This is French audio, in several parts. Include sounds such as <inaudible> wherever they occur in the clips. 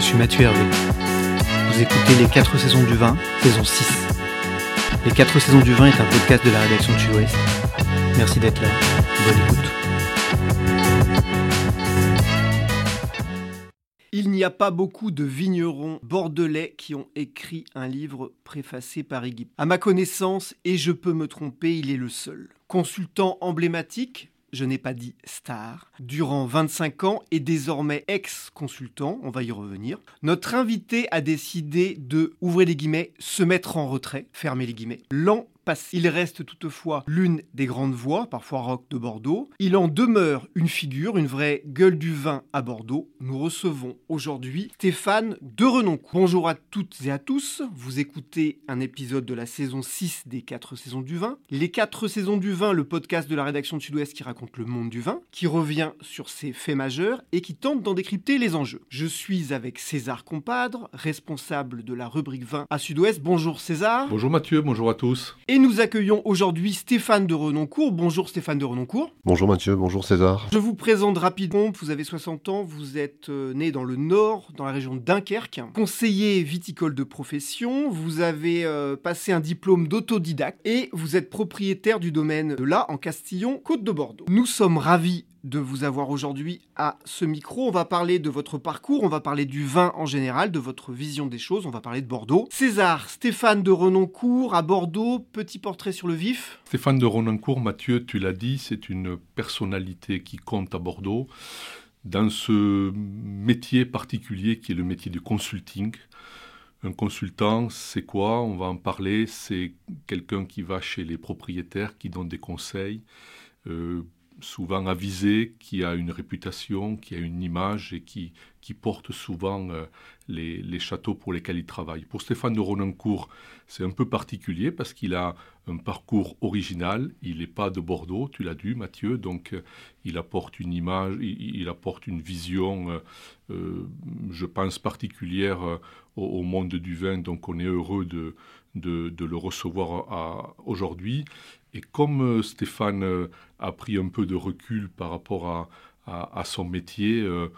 je suis Mathieu Hervé. Vous écoutez Les 4 saisons du vin, saison 6. Les 4 saisons du vin est un podcast de la rédaction de Sud-Ouest. Merci d'être là. Bonne écoute. Il n'y a pas beaucoup de vignerons bordelais qui ont écrit un livre préfacé par Iggy. À ma connaissance, et je peux me tromper, il est le seul. Consultant emblématique, je n'ai pas dit star, durant 25 ans et désormais ex-consultant, on va y revenir. Notre invité a décidé de, ouvrez les guillemets, se mettre en retrait, fermez les guillemets, l'an il reste toutefois l'une des grandes voix, parfois rock de Bordeaux. Il en demeure une figure, une vraie gueule du vin à Bordeaux. Nous recevons aujourd'hui Stéphane de Renoncourt. Bonjour à toutes et à tous. Vous écoutez un épisode de la saison 6 des 4 saisons du vin. Les 4 saisons du vin, le podcast de la rédaction de Sud-Ouest qui raconte le monde du vin, qui revient sur ses faits majeurs et qui tente d'en décrypter les enjeux. Je suis avec César Compadre, responsable de la rubrique vin à Sud-Ouest. Bonjour César. Bonjour Mathieu, bonjour à tous. Et nous accueillons aujourd'hui Stéphane de Renoncourt. Bonjour Stéphane de Renoncourt. Bonjour Mathieu, bonjour César. Je vous présente rapidement, vous avez 60 ans, vous êtes euh, né dans le Nord, dans la région de Dunkerque, conseiller viticole de profession, vous avez euh, passé un diplôme d'autodidacte et vous êtes propriétaire du domaine de La en Castillon, Côte de Bordeaux. Nous sommes ravis de vous avoir aujourd'hui à ce micro. On va parler de votre parcours, on va parler du vin en général, de votre vision des choses, on va parler de Bordeaux. César, Stéphane de Renoncourt à Bordeaux, petit portrait sur le vif. Stéphane de Renoncourt, Mathieu, tu l'as dit, c'est une personnalité qui compte à Bordeaux dans ce métier particulier qui est le métier du consulting. Un consultant, c'est quoi? On va en parler. C'est quelqu'un qui va chez les propriétaires, qui donne des conseils. Euh, souvent avisé, qui a une réputation, qui a une image et qui, porte souvent euh, les, châteaux pour lesquels il travaille. Pour Stéphane de Ronancourt, c'est un peu particulier parce qu'il a un parcours original. Il n'est pas de Bordeaux, tu l'as dit, Mathieu, donc euh, il apporte une image, il, apporte une vision, euh, je pense, particulière au, monde du vin. Donc on est heureux de le recevoir aujourd'hui. Et comme euh, Stéphane euh, a pris un peu de recul par rapport à, son métier, euh,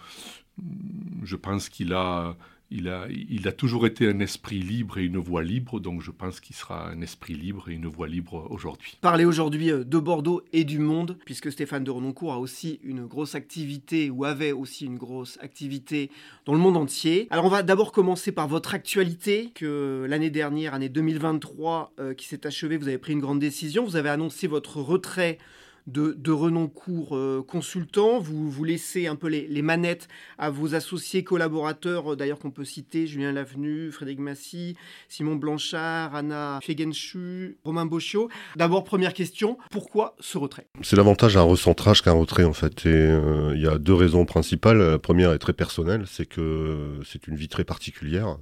je pense qu'il a, il a, toujours été un esprit libre et une voix libre, donc je pense qu'il sera un esprit libre et une voix libre aujourd'hui. Parler aujourd'hui euh, de Bordeaux et du monde, puisque Stéphane de Renoncourt a aussi une grosse activité, ou avait aussi une grosse activité dans le monde entier. Alors on va d'abord commencer par votre actualité, que l'année dernière, année 2023, euh, qui s'est achevée, vous avez pris une grande décision, vous avez annoncé votre retrait de, de Renoncourt euh, consultant. Vous, vous laissez un peu les, manettes à vos associés collaborateurs, euh, d'ailleurs qu'on peut citer Julien Lavenu, Frédéric Massy, Simon Blanchard, Anna Fegenchu, Romain Bochio. D'abord, première question, pourquoi ce retrait? C'est l'avantage d'un recentrage qu'un retrait en fait. Et euh, il y a deux raisons principales. La première est très personnelle, c'est que c'est une vie très particulière.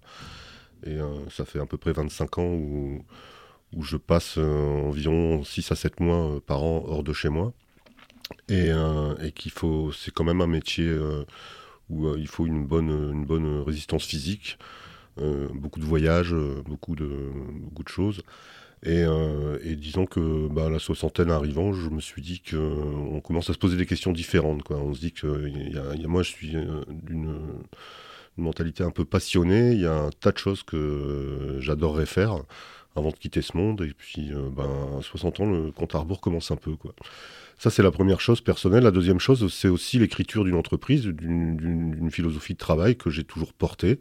Et ça fait à peu près 25 ans où où je passe euh, environ 6 à 7 mois euh, par an hors de chez moi. Et, euh, et qu'il faut, c'est quand même un métier où il faut une bonne, une bonne résistance physique, beaucoup de voyages, beaucoup, de, beaucoup de choses. Et, disons que bah, la soixantaine arrivant, je me suis dit qu'on commence à se poser des questions différentes. On se dit que moi, je suis d'une une mentalité un peu passionnée. Il y a un tas de choses que j'adorerais faire avant de quitter ce monde. Et puis, ben, à 60 ans, le compte à rebours commence un peu. Quoi. Ça, c'est la première chose personnelle. La deuxième chose, c'est aussi l'écriture d'une entreprise, d'une philosophie de travail que j'ai toujours portée.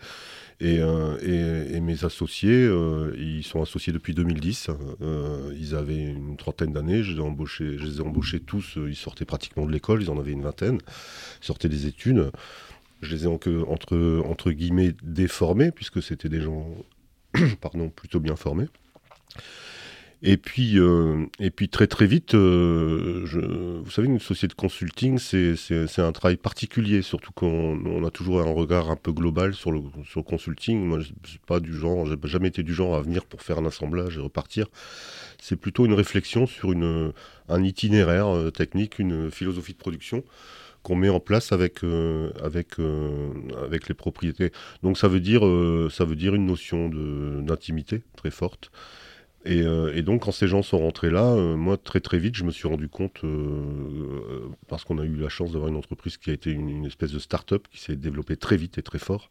Et, euh, mes associés, euh, ils sont associés depuis 2010. Euh, ils avaient une trentaine d'années. Je, je les ai embauchés tous. Ils sortaient pratiquement de l'école. Ils en avaient une vingtaine. Ils sortaient des études. Je les ai entre guillemets déformés, puisque c'était des gens <coughs> pardon, plutôt bien formés. Et puis, euh, et puis très très vite, euh, vous savez, une société de consulting, c'est un travail particulier, surtout qu'on on a toujours un regard un peu global sur le, sur consulting. Moi, je pas du genre, j'ai jamais été du genre à venir pour faire un assemblage et repartir. C'est plutôt une réflexion sur une, un itinéraire euh, technique, une philosophie de production qu'on met en place avec, avec, avec les propriétés. Donc ça veut dire, ça veut dire une notion d'intimité très forte. Euh, et, donc, quand ces gens sont rentrés là, euh, moi, très très vite, je me suis rendu compte, euh, parce qu'on a eu la chance d'avoir une entreprise qui a été une, espèce de start-up qui s'est développée très vite et très fort.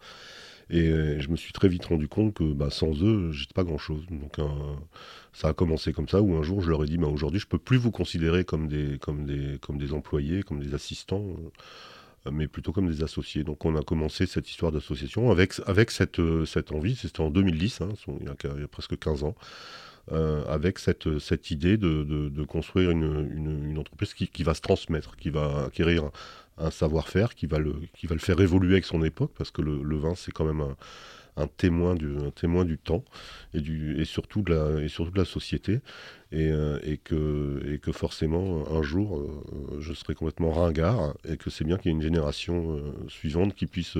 Et je me suis très vite rendu compte que bah, sans eux, j'étais pas grand-chose. Donc, ça a commencé comme ça, où un jour, je leur ai dit, bah, aujourd'hui, je peux plus vous considérer comme des, comme des, comme des employés, comme des assistants mais plutôt comme des associés. Donc on a commencé cette histoire d'association avec, avec cette, cette envie, c'était en 2010, hein, il, y a, il, y a, presque 15 ans, euh, avec cette, cette idée de, de, construire une, une, entreprise qui, qui, va se transmettre, qui va acquérir un, savoir-faire, qui, va le, qui va le faire évoluer avec son époque, parce que le, le vin, c'est quand même un, un, témoin du, un témoin du temps et, du, et, surtout, de la, et surtout de la société. Et, euh, et, que, et que forcément, un jour, euh, je serai complètement ringard, et que c'est bien qu'il y ait une génération suivante qui puisse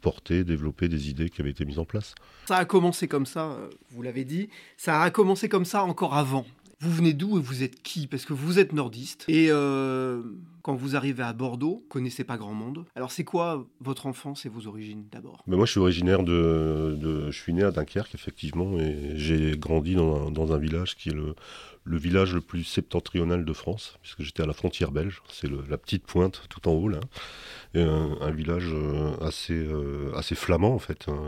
porter, développer des idées qui avaient été mises en place. Ça a commencé comme ça, euh, vous l'avez dit, ça a commencé comme ça encore avant. Vous venez d'où et vous êtes qui? Parce que vous êtes nordiste. Et euh, quand vous arrivez à Bordeaux, vous connaissez pas grand monde. Alors c'est quoi votre enfance et vos origines d'abord? Ben Moi je suis originaire de, Je suis né à Dunkerque effectivement et j'ai grandi dans un, dans un, village qui est le, le, village le plus septentrional de France, puisque j'étais à la frontière belge. C'est la petite pointe tout en haut là un, village euh, assez, euh, assez flamand en fait, hein,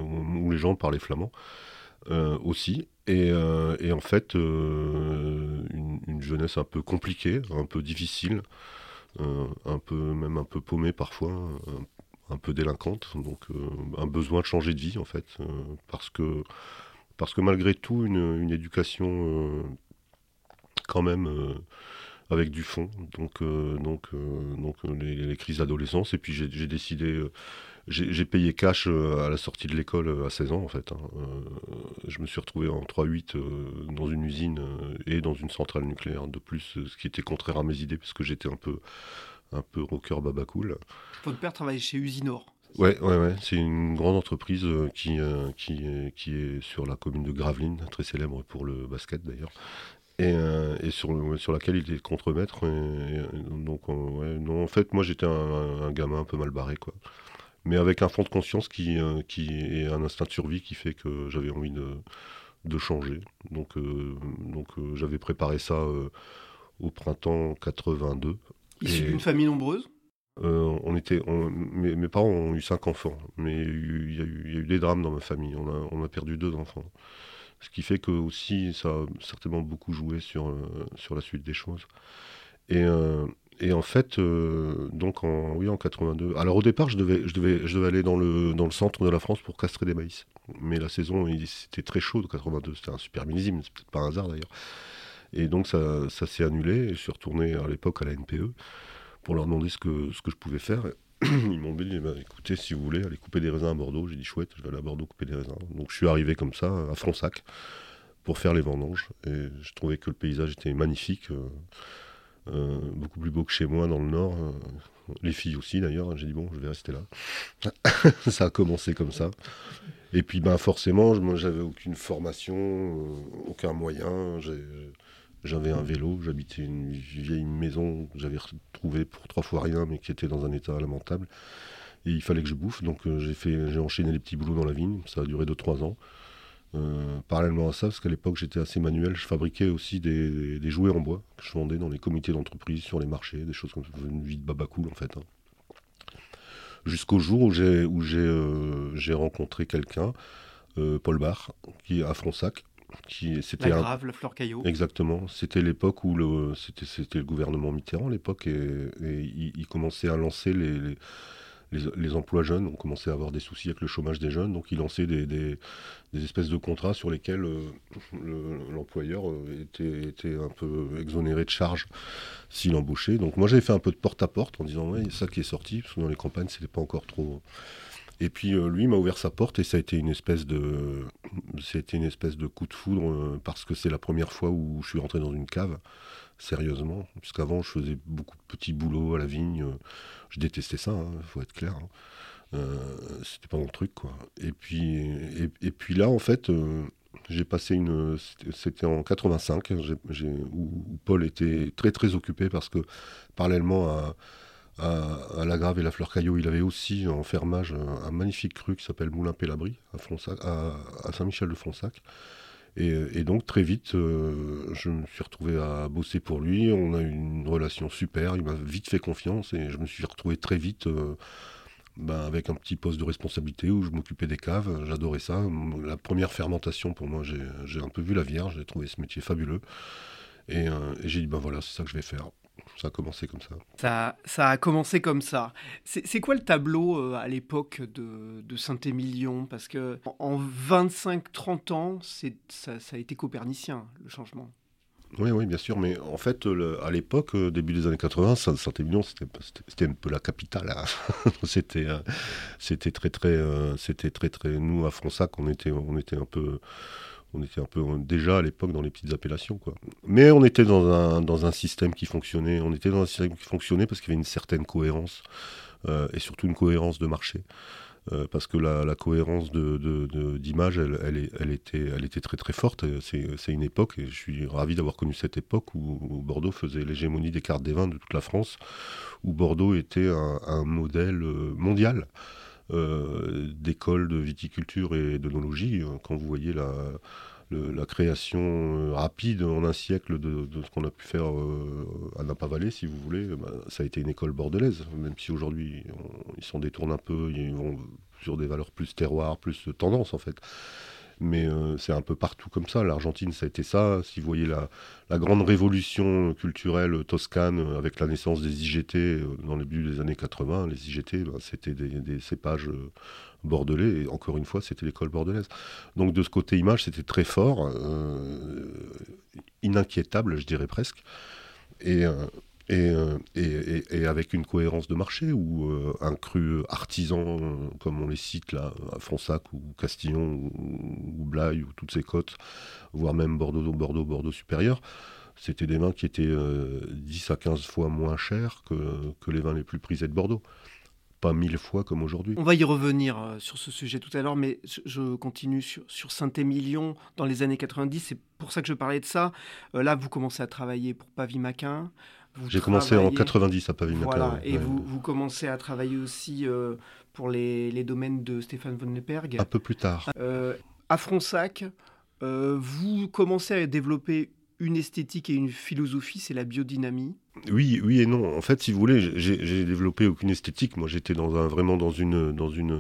où, les gens parlaient flamand aussi. Et, en fait, une, jeunesse un peu compliquée, un peu difficile, un peu même un peu paumée parfois, un, peu délinquante. Donc un besoin de changer de vie en fait, parce que parce que malgré tout une, une éducation quand même avec du fond, donc, euh, donc, euh, donc euh, les, crises d'adolescence. Et puis j'ai décidé, j'ai payé cash à la sortie de l'école à 16 ans en fait. Hein. je me suis retrouvé en 3-8 dans une usine et dans une centrale nucléaire de plus, ce qui était contraire à mes idées parce que j'étais un peu, un peu rocker baba cool. Votre père travaillait chez Usinor Ouais, ouais, ouais. c'est une grande entreprise qui, qui, qui, est sur la commune de Gravelines, très célèbre pour le basket d'ailleurs, et, euh, et sur, sur, laquelle il est contremaître. donc, ouais, non, en fait, moi, j'étais un, gamin un peu mal barré, quoi. Mais avec un fond de conscience qui, euh, qui est un instinct de survie qui fait que j'avais envie de, de, changer. Donc, euh, donc j'avais préparé ça au printemps 82. Issu d'une famille nombreuse? On était, mes, mes, parents ont eu cinq enfants, mais il y, a eu, il y, a eu, des drames dans ma famille. On a, on a perdu deux enfants. Ce qui fait que aussi ça a certainement beaucoup joué sur, euh, sur la suite des choses. Et, euh, et en fait, euh, donc en, oui, en 82. Alors au départ, je devais, je devais, je devais aller dans le, dans le centre de la France pour castrer des maïs. Mais la saison, c'était très chaud de 82. C'était un super millésime, c'est peut-être pas un hasard d'ailleurs. Et donc ça, ça s'est annulé. Je suis retourné à l'époque à la NPE pour leur demander ce que, ce que je pouvais faire. <clears throat> ils m'ont dit, bah, écoutez, si vous voulez, aller couper des raisins à Bordeaux. J'ai dit, chouette, je vais aller à Bordeaux couper des raisins. Donc je suis arrivé comme ça, à Fronsac, pour faire les vendanges. Et je trouvais que le paysage était magnifique, euh, beaucoup plus beau que chez moi dans le nord. Euh, les filles aussi d'ailleurs. J'ai dit, bon, je vais rester là. <laughs> ça a commencé comme ça. Et puis, ben, forcément, moi, j'avais aucune formation, aucun moyen. J'avais un vélo, j'habitais une vieille maison que j'avais retrouvée pour trois fois rien, mais qui était dans un état lamentable. Et il fallait que je bouffe, donc euh, j'ai enchaîné les petits boulots dans la vigne. Ça a duré 2-3 ans. Euh, parallèlement à ça, parce qu'à l'époque j'étais assez manuel, je fabriquais aussi des, jouets en bois que je vendais dans les comités d'entreprise, sur les marchés, des choses comme ça, une vie de baba cool en fait. Hein. Jusqu'au jour où j'ai j'ai rencontré quelqu'un, Paul Barr, qui à Fronsac, c'était la grave, la fleur caillot. Exactement. C'était l'époque où le, c'était, c'était le gouvernement Mitterrand à l'époque et, il, commençait à lancer les, les, emplois jeunes. On commençait à avoir des soucis avec le chômage des jeunes, donc il lançait des, espèces de contrats sur lesquels euh, l'employeur euh, était, un peu exonéré de charges s'il embauchait. Donc moi j'avais fait un peu de porte à porte en disant ouais, ça qui est sorti parce que dans les campagnes c'était pas encore trop et puis euh, lui m'a ouvert sa porte et ça a été une espèce de, c'était une espèce de coup de foudre parce que c'est la première fois où je suis rentré dans une cave sérieusement. Puisqu'avant je faisais beaucoup de petits boulots à la vigne. Je détestais ça, il hein, faut être clair. Hein. Euh, c'était pas mon truc. Et puis là en fait. j'ai passé une. C'était en 85, où, Paul était très très occupé parce que, parallèlement à, la Grave et la Fleur Caillot, il avait aussi en fermage un, magnifique cru qui s'appelle Moulin Pélabri à, à, Saint-Michel-de-Fronsac. Et, donc très vite, euh, je me suis retrouvé à bosser pour lui. On a eu une relation super. Il m'a vite fait confiance et je me suis retrouvé très vite euh, ben, avec un petit poste de responsabilité où je m'occupais des caves. J'adorais ça. La première fermentation, pour moi, j'ai un peu vu la vierge. J'ai trouvé ce métier fabuleux. Et, euh, et j'ai dit, ben voilà, c'est ça que je vais faire ça a commencé comme ça. Ça, ça a commencé comme ça. C'est quoi le tableau euh, à l'époque de, de Saint-Émilion? Parce que en 25-30 ans, ça, ça a été copernicien, le changement. Oui, oui, bien sûr, mais en fait, à l'époque, euh, début des années 80, Saint-Émilion, c'était un peu la capitale. Hein. <laughs> c'était, euh, c'était très, très, c'était très, très. Nous, à Fronsac, on était, on était un peu on était un peu déjà à l'époque dans les petites appellations. Quoi. Mais on était dans un, dans un système qui fonctionnait. On était dans un système qui fonctionnait parce qu'il y avait une certaine cohérence euh, et surtout une cohérence de marché. Euh, parce que la, cohérence d'image, elle, était, très très forte. C'est une époque, et je suis ravi d'avoir connu cette époque où, Bordeaux faisait l'hégémonie des cartes des vins de toute la France, où Bordeaux était un, un modèle euh, mondial. Euh, d'écoles de viticulture et d'onologie. Euh, quand vous voyez la, création euh, rapide en un siècle de, ce qu'on a pu faire à Napa-Vallée, si vous voulez, bah, ça a été une école bordelaise, même si aujourd'hui ils s'en détournent un peu, ils vont sur des valeurs plus terroir, plus tendance en fait mais euh, c'est un peu partout comme ça. L'Argentine, ça a été ça. Si vous voyez la, grande révolution culturelle toscane euh, avec la naissance des IGT euh, dans le début des années 80, les IGT, ben, c'était des, cépages bordelais, et encore une fois, c'était l'école bordelaise. Donc de ce côté image, c'était très fort, ininquiétable, je dirais presque. Et, euh, et, avec une cohérence de marché où euh, un cru artisan, euh, comme on les cite là, à Fronsac ou Castillon ou, Blaye ou toutes ces côtes, voire même Bordeaux, Bordeaux, Bordeaux supérieur, c'était des vins qui étaient 10 à 15 fois moins chers que, les vins les plus prisés de Bordeaux pas mille fois comme aujourd'hui. On va y revenir sur ce sujet tout à l'heure, mais je continue sur, Saint-Émilion dans les années 90. C'est pour ça que je parlais de ça. là, vous commencez à travailler pour Pavie-Maquin. J'ai commencé en 90 à Pavie Voilà, et vous, vous, commencez à travailler aussi euh, pour les, les, domaines de Stéphane von Lepperg. Un peu plus tard. Euh, à Fronsac, euh, vous commencez à développer une esthétique et une philosophie, c'est la biodynamie. Oui, oui et non. En fait, si vous voulez, j'ai développé aucune esthétique. Moi, j'étais dans un, vraiment dans une, dans une,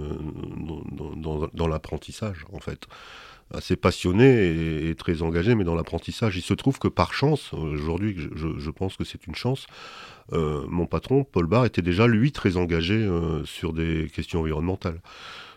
dans, dans, dans l'apprentissage, en fait assez passionné et, très engagé, mais dans l'apprentissage. Il se trouve que par chance, aujourd'hui, je, pense que c'est une chance, euh, mon patron, Paul Barr, était déjà, lui, très engagé euh, sur des questions environnementales.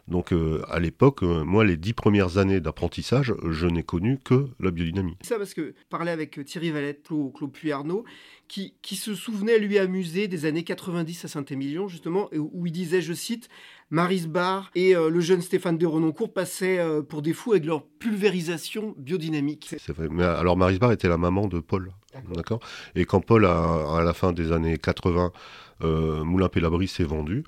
Donc euh, à l'époque, moi, les dix premières années d'apprentissage, je n'ai connu que la biodynamie. Ça parce que parler avec Thierry Valette, Claude, Claude qui, se souvenait, lui, amusé des années 90 à Saint-Émilion, justement, où il disait, je cite, Maris Barr et euh, le jeune Stéphane de Renoncourt passaient euh, pour des fous avec leur pulvérisation biodynamique. C'est vrai. Mais alors Maris Barr était la maman de Paul. D'accord. Et quand Paul, a, à la fin des années 80, euh, Moulin Pélabri s'est vendu,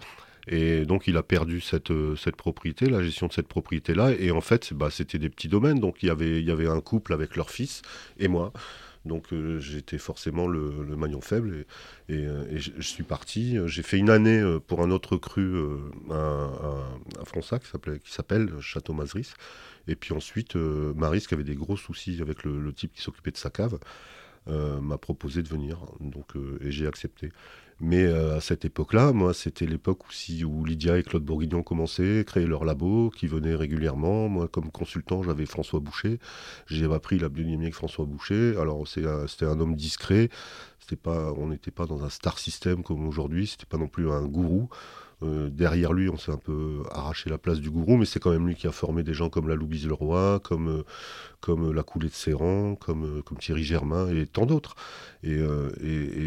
et donc il a perdu cette, cette propriété, la gestion de cette propriété-là. Et en fait, bah, c'était des petits domaines. Donc il y, avait, il y avait un couple avec leur fils et moi. Donc euh, j'étais forcément le, maillon faible et, euh, je, suis parti. J'ai fait une année euh, pour un autre cru à, à, Fronsac qui s'appelle Château Mazeris. Et puis ensuite, Maris, qui avait des gros soucis avec le, type qui s'occupait de sa cave, m'a proposé de venir. Donc, et j'ai accepté. Mais à cette époque-là, moi, c'était l'époque aussi où Lydia et Claude Bourguignon commençaient, créer leur labo, qui venaient régulièrement. Moi, comme consultant, j'avais François Boucher. J'ai appris la biodynamie avec François Boucher. Alors, c'était un homme discret. Pas, on n'était pas dans un star system comme aujourd'hui. C'était pas non plus un gourou. Euh, derrière lui, on s'est un peu arraché la place du gourou, mais c'est quand même lui qui a formé des gens comme la Louise Leroy, comme, euh, comme la Coulée de Serran, comme, euh, comme Thierry Germain et tant d'autres. Et,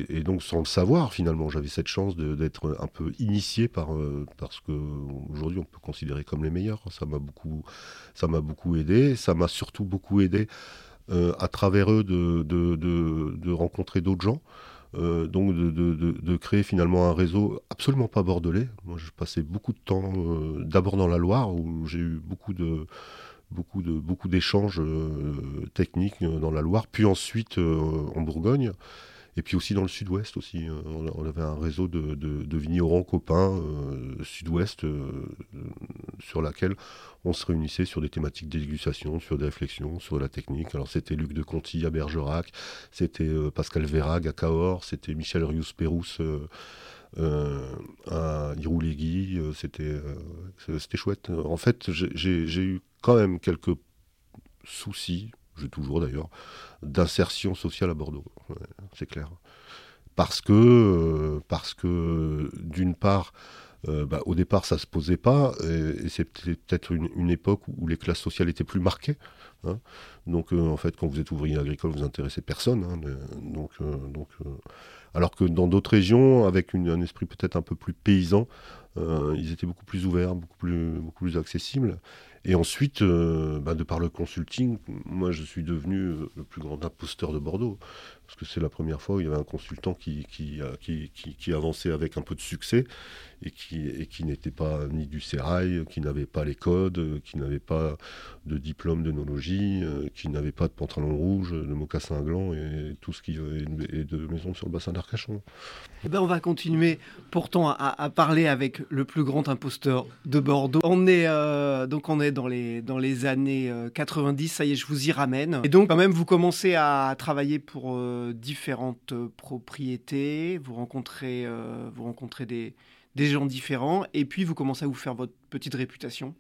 et, donc, sans le savoir, finalement, j'avais cette chance d'être un peu initié par, parce qu'aujourd'hui, on peut considérer comme les meilleurs. Ça m'a beaucoup, beaucoup aidé. Ça m'a surtout beaucoup aidé à travers eux de, de, de rencontrer d'autres gens. Euh, donc de, créer finalement un réseau absolument pas bordelais. Moi, je passais beaucoup de temps euh, d'abord dans la Loire où j'ai eu beaucoup de beaucoup d'échanges euh, techniques dans la Loire, puis ensuite en Bourgogne. Et puis aussi dans le sud-ouest aussi, euh, on avait un réseau de, de, vignerons copains euh, sud-ouest euh, sur laquelle on se réunissait sur des thématiques d'éducation, sur des réflexions, sur la technique. Alors c'était Luc de Conti à Bergerac, c'était Pascal Vérag à Cahors, c'était Michel Rius-Pérousse à Irouléguy, c'était c'était chouette. En fait, j'ai eu quand même quelques soucis, j'ai toujours d'ailleurs, d'insertion sociale à Bordeaux, c'est clair. Parce que, euh, parce que d'une part, euh, bah, au départ, ça ne se posait pas, et, c'était peut-être une, époque où les classes sociales étaient plus marquées. Hein. Donc, euh, en fait, quand vous êtes ouvrier agricole, vous intéressez personne. Hein, donc, donc, alors que dans d'autres régions, avec un esprit peut-être un peu plus paysan, ils étaient beaucoup plus ouverts, beaucoup plus, beaucoup plus accessibles. Et ensuite, euh, bah, de par le consulting, moi je suis devenu euh, le plus grand imposteur de Bordeaux. Parce que c'est la première fois où il y avait un consultant qui, qui, avançait avec un peu de succès et qui, et qui n'était pas ni du sérail, qui n'avait pas les codes, qui n'avait pas de diplôme d'œnologie, euh, qui n'avait pas de pantalon rouge, de mocassin gland et tout ce qui est de maison sur le bassin d'Arcachon. Eh ben on va continuer pourtant à, parler avec le plus grand imposteur de Bordeaux. On est, donc on est dans les, dans les années 90, euh, ça y est, je vous y ramène. Et donc, quand même, vous commencez à travailler pour euh, différentes euh, propriétés, vous rencontrez, vous rencontrez des, des gens différents, et puis vous commencez à vous faire votre petite réputation.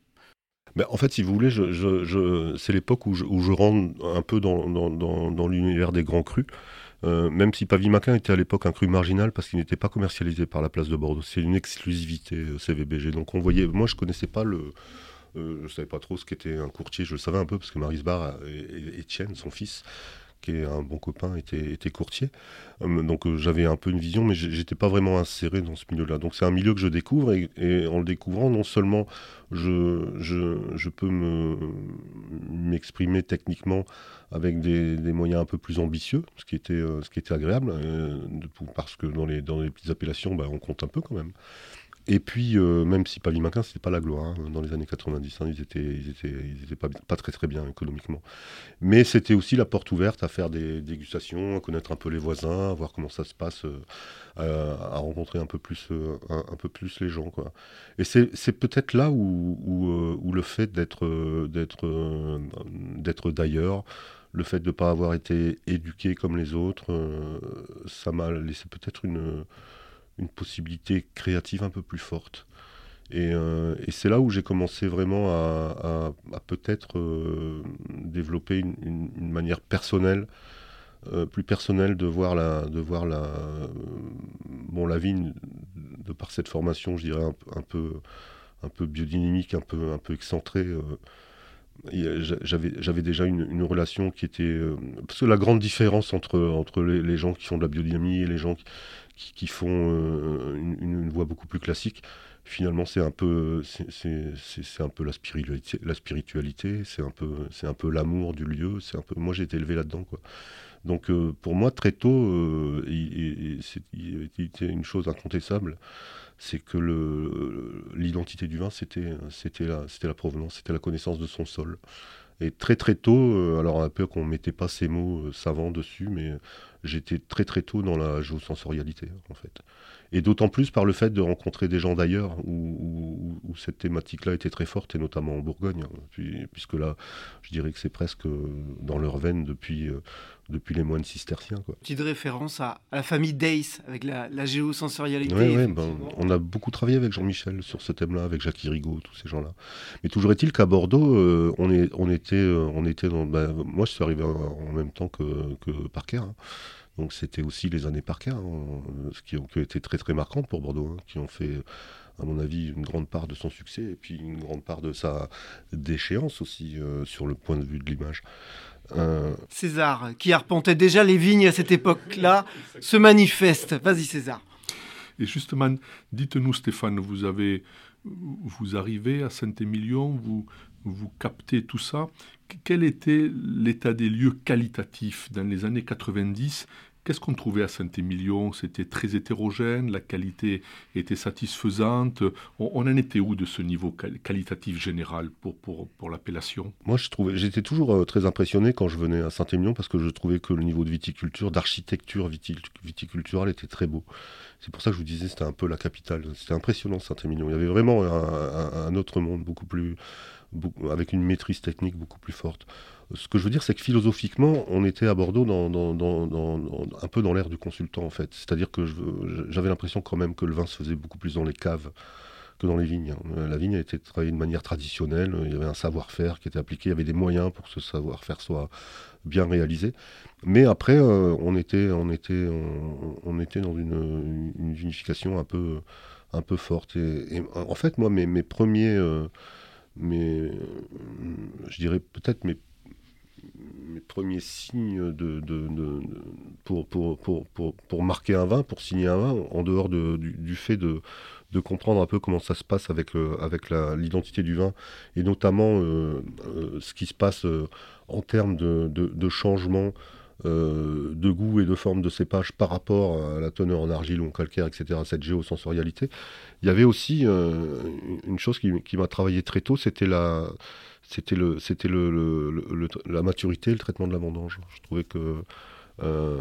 Ben, en fait, si vous voulez, c'est l'époque où je, rentre un peu dans, l'univers des grands crus. même si Pavimaquin était à l'époque un cru marginal parce qu'il n'était pas commercialisé par la place de Bordeaux. C'est une exclusivité CVBG. Donc on voyait, moi je connaissais pas le, euh, je savais pas trop ce qu'était un courtier. Je le savais un peu parce que Maris Barr et Étienne, son fils, qui est un bon copain, était, était courtier. Euh, donc euh, j'avais un peu une vision, mais j'étais pas vraiment inséré dans ce milieu-là. Donc c'est un milieu que je découvre et, en le découvrant, non seulement je, je, je peux m'exprimer techniquement avec des, des, moyens un peu plus ambitieux, ce qui était, ce qui était agréable, parce que dans les, dans les petites appellations, bah, on compte un peu quand même. Et puis, euh, même si Pavimaquin, c'était pas la gloire hein, dans les années 90, hein, ils étaient, pas, très très bien économiquement. Mais c'était aussi la porte ouverte à faire des dégustations, à connaître un peu les voisins, à voir comment ça se passe, euh, à, rencontrer un peu plus, euh, les gens. Et c'est peut-être là où, le fait d'être d'être d'ailleurs, le fait de ne pas avoir été éduqué comme les autres, ça m'a laissé peut-être une une possibilité créative un peu plus forte. Et, euh, c'est là où j'ai commencé vraiment à, peut-être euh, développer une, manière personnelle, euh, plus personnelle de voir la, de vie de par cette formation, je dirais un, peu, un peu biodynamique, un peu, un peu excentrée. J'avais déjà une, relation qui était parce que la grande différence entre entre les, gens qui font de la biodynamie et les gens qui, qui, font euh, une, voix beaucoup plus classique. Finalement, c'est un peu, un peu la spiritualité, la spiritualité, c'est un peu, peu l'amour du lieu. Un peu, moi, j'ai été élevé là-dedans. Donc, euh, pour moi, très tôt, euh, il, une chose incontestable, c'est que l'identité du vin, c'était, la, la provenance, c'était la connaissance de son sol. Et très très tôt, alors un peu qu'on mettait pas ces mots savants dessus, mais j'étais très très tôt dans la géosensorialité en fait. Et d'autant plus par le fait de rencontrer des gens d'ailleurs où, cette thématique-là était très forte, et notamment en Bourgogne, hein. puisque là, je dirais que c'est presque dans leur veine depuis, euh, depuis les moines cisterciens. Quoi. Petite référence à, la famille Dace, avec la, la géosensorialité. Oui, ben, on a beaucoup travaillé avec Jean-Michel sur ce thème-là, avec Jacques Irigo, tous ces gens-là. Mais toujours est-il qu'à Bordeaux, euh, on, est, on, était, euh, on était dans... Ben, moi, je suis arrivé en, même temps que, que Parker. Hein. Donc c'était aussi les années Parker, hein, ce qui ont, été très très marquantes pour Bordeaux, hein, qui ont fait, à mon avis, une grande part de son succès et puis une grande part de sa déchéance aussi euh, sur le point de vue de l'image. Euh, César, qui arpentait déjà les vignes à cette époque-là, se manifeste. Vas-y César. Et justement, dites-nous Stéphane, vous avez, vous arrivez à Saint-Émilion, vous, vous captez tout ça. Quel était l'état des lieux qualitatifs dans les années 90 Qu'est-ce qu'on trouvait à Saint-Émilion? C'était très hétérogène, la qualité était satisfaisante. On, en était où de ce niveau qualitatif général pour, pour, pour l'appellation? Moi, j'étais toujours euh, très impressionné quand je venais à Saint-Émilion parce que je trouvais que le niveau de viticulture, d'architecture viticulturelle était très beau. C'est pour ça que je vous disais, c'était un peu la capitale. C'était impressionnant, Saint-Émilion. Il y avait vraiment un, autre monde beaucoup plus, avec une maîtrise technique beaucoup plus forte. Ce que je veux dire, c'est que philosophiquement, on était à Bordeaux un peu dans l'ère du consultant, en fait. C'est-à-dire que j'avais l'impression quand même que le vin se faisait beaucoup plus dans les caves que dans les vignes. La vigne a été travaillée de manière traditionnelle, il y avait un savoir-faire qui était appliqué, il y avait des moyens pour que ce savoir-faire soit bien réalisé. Mais après, euh, on, était, dans une, vinification un peu, forte. Et, en fait, moi, mes, premiers... Euh, je dirais peut-être mes mes premiers signes de, pour, pour, pour, pour, marquer un vin, pour signer un vin, en dehors du, fait de, de comprendre un peu comment ça se passe avec, euh, avec l'identité du vin, et notamment euh, euh, ce qui se passe en termes de, de, changement de goût et de forme de cépage par rapport à la teneur en argile ou en calcaire, etc., cette géosensorialité. Il y avait aussi une chose qui m'a travaillé très tôt, c'était la c'était le, c'était le, la maturité, le traitement de la vendange. Je trouvais que euh,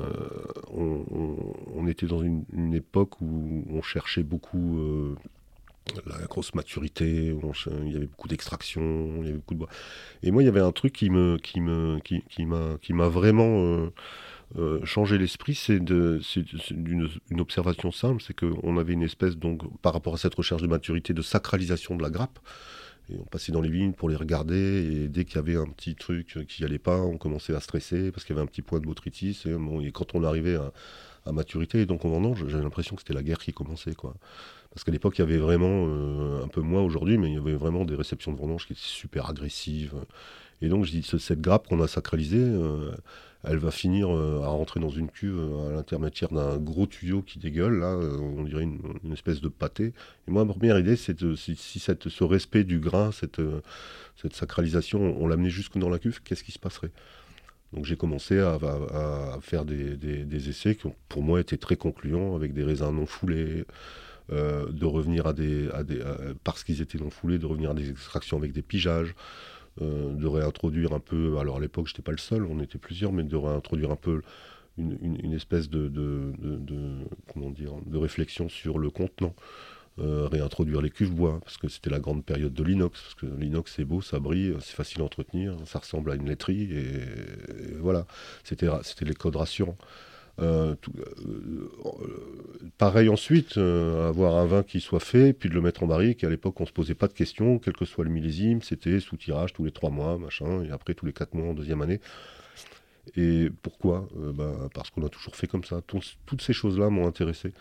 on, était dans une, époque où on cherchait beaucoup euh, la grosse maturité, il y avait beaucoup d'extraction, il y avait beaucoup de. Et moi, il y avait un truc qui me, qui me, qui, qui m'a, qui m'a vraiment euh, changé l'esprit, c'est, une, une, observation simple, c'est qu'on avait une espèce, donc, par rapport à cette recherche de maturité, de sacralisation de la grappe. On passait dans les vignes pour les regarder, et dès qu'il y avait un petit truc qui allait pas, on commençait à stresser parce qu'il y avait un petit point de botrytis. Et, quand on arrivait à, maturité et donc en vendange, j'avais l'impression que c'était la guerre qui commençait. Parce qu'à l'époque, il y avait vraiment, euh, un peu moins aujourd'hui, mais il y avait vraiment des réceptions de vendange qui étaient super agressives. Et donc, je dis, cette grappe qu'on a sacralisée, euh, elle va finir euh, à rentrer dans une cuve euh, à l'intermédiaire d'un gros tuyau qui dégueule, là, on dirait une, espèce de pâté. Et moi, ma première idée, c'est si, si ce respect du grain, cette, sacralisation, on l'amenait jusque dans la cuve, qu'est-ce qui se passerait? Donc j'ai commencé à, faire des, essais qui ont pour moi été très concluants avec des raisins non foulés, de revenir à des, à des parce qu'ils étaient non foulés, de revenir à des extractions avec des pigeages, euh, de réintroduire un peu, alors à l'époque je n'étais pas le seul, on était plusieurs, mais de réintroduire un peu une, espèce de, comment dire, de réflexion sur le contenant. Euh, réintroduire les cuves bois, parce que c'était la grande période de l'inox, parce que l'inox c'est beau, ça brille, c'est facile à entretenir, ça ressemble à une laiterie, et, voilà, c'était les codes rassurants. Euh, euh, pareil ensuite, euh, avoir un vin qui soit fait, puis de le mettre en barrique. À l'époque, on se posait pas de questions, quel que soit le millésime, c'était sous tirage tous les trois mois, machin, et après tous les quatre mois en deuxième année. Et pourquoi? Bah, Parce qu'on a toujours fait comme ça. toutes ces choses-là m'ont intéressé.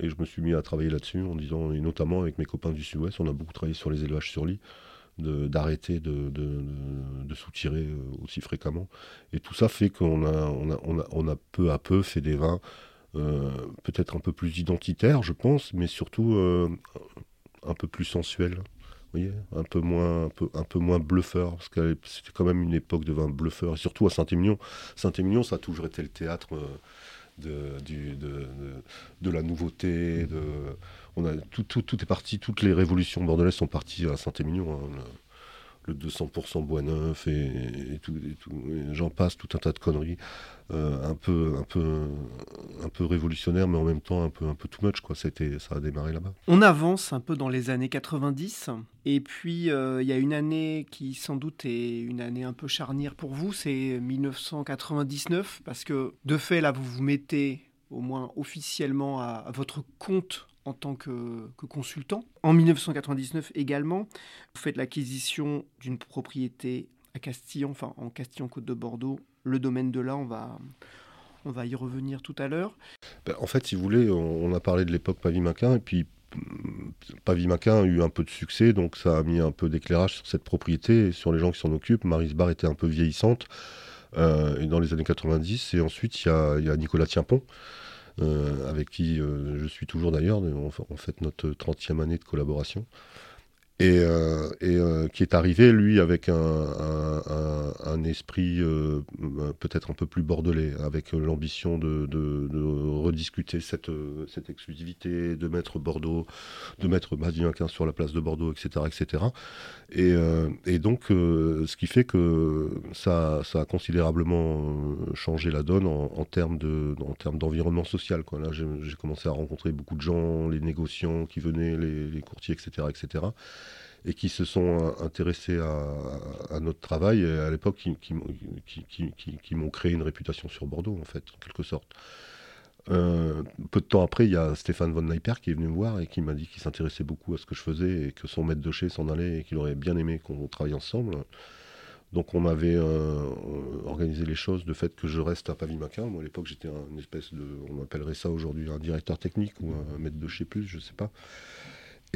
Et je me suis mis à travailler là-dessus en disant, et notamment avec mes copains du Sud-Ouest, on a beaucoup travaillé sur les élevages sur lit d'arrêter de, de, de, soutirer euh, aussi fréquemment. Et tout ça fait qu'on a, on a, on a, on a, peu à peu fait des vins euh, peut-être un peu plus identitaires, je pense, mais surtout euh, un peu plus sensuels. Vous un peu moins, un peu, un peu moins bluffeur, parce que c'était quand même une époque de vin bluffeur, et surtout à Saint-Émilion. Saint-Émilion, ça a toujours été le théâtre de, du, de, de, la nouveauté, de, on a, tout, tout, tout, est parti, toutes les révolutions bordelaises sont parties à Saint-Émilion. Hein. le 200% bois neuf et, tout, j'en passe, tout un tas de conneries, euh, un peu, un peu, un peu révolutionnaire, mais en même temps un peu, un peu too much quoi. Ça a démarré là-bas. On avance un peu dans les années 90, et puis euh, il y a une année qui sans doute est une année un peu charnière pour vous, c'est 1999, parce que de fait là vous vous mettez au moins officiellement à votre compte en tant que, consultant. En 1999 également, vous faites l'acquisition d'une propriété à Castillon, enfin en Castillon-Côte de Bordeaux, le domaine de là, on va, on va y revenir tout à l'heure. Ben, en fait, si vous voulez, on, a parlé de l'époque Pavimaquin, et puis mm, Pavimaquin a eu un peu de succès, donc ça a mis un peu d'éclairage sur cette propriété et sur les gens qui s'en occupent. Marisbar était un peu vieillissante euh, et dans les années 90, et ensuite il y a, Nicolas Tienpont. Euh, avec qui euh, je suis toujours d'ailleurs. On, fait notre 30e année de collaboration et, euh, euh, qui est arrivé, lui, avec un, esprit euh, peut-être un peu plus bordelais, avec l'ambition de, rediscuter cette, exclusivité, de mettre Bordeaux, de mettre Badianquin sur la place de Bordeaux, etc. etc. Et, donc, ce qui fait que ça, a considérablement changé la donne en, termes d'environnement social. Là, j'ai commencé à rencontrer beaucoup de gens, les négociants qui venaient, les, les courtiers, etc. etc et qui se sont euh, intéressés à, notre travail et à l'époque qui, m'ont créé une réputation sur Bordeaux en fait, en quelque sorte. Euh, peu de temps après, il y a Stéphane von Neiper qui est venu me voir et qui m'a dit qu'il s'intéressait beaucoup à ce que je faisais et que son maître de chez s'en allait et qu'il aurait bien aimé qu'on travaille ensemble. Donc on avait euh, organisé les choses de fait que je reste à Pavimaquin. Moi à l'époque j'étais une espèce de, on appellerait ça aujourd'hui un directeur technique ou un maître de chez plus, je sais pas.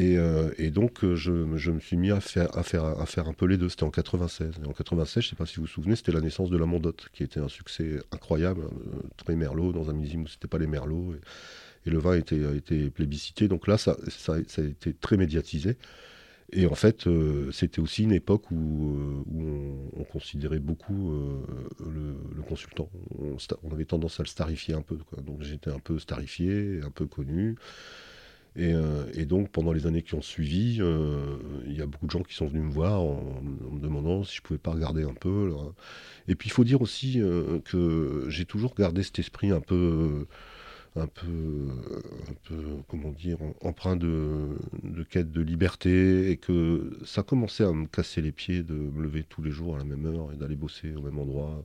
Euh, et, donc, euh, je, me suis mis à faire, un peu les deux. C'était en 96. Et en 96, je ne sais pas si vous vous souvenez, c'était la naissance de la Mondotte, qui était un succès incroyable, euh, très merlot, dans un millésime où ce n'était pas les merlots. Et, le vin était, été plébiscité. Donc là, ça, ça, a été très médiatisé. Et en fait, c'était aussi une époque où, on, considérait beaucoup le, consultant. On, avait tendance à le starifier un peu. Donc j'étais un peu starifié, un peu connu. Euh, et, donc, pendant les années qui ont suivi, euh, il y a beaucoup de gens qui sont venus me voir en, me demandant si je pouvais pas regarder un peu. Et puis, il faut dire aussi euh, que j'ai toujours gardé cet esprit un peu, un peu, comment dire, empreint de, de, quête de liberté, et que ça commençait à me casser les pieds de me lever tous les jours à la même heure et d'aller bosser au même endroit.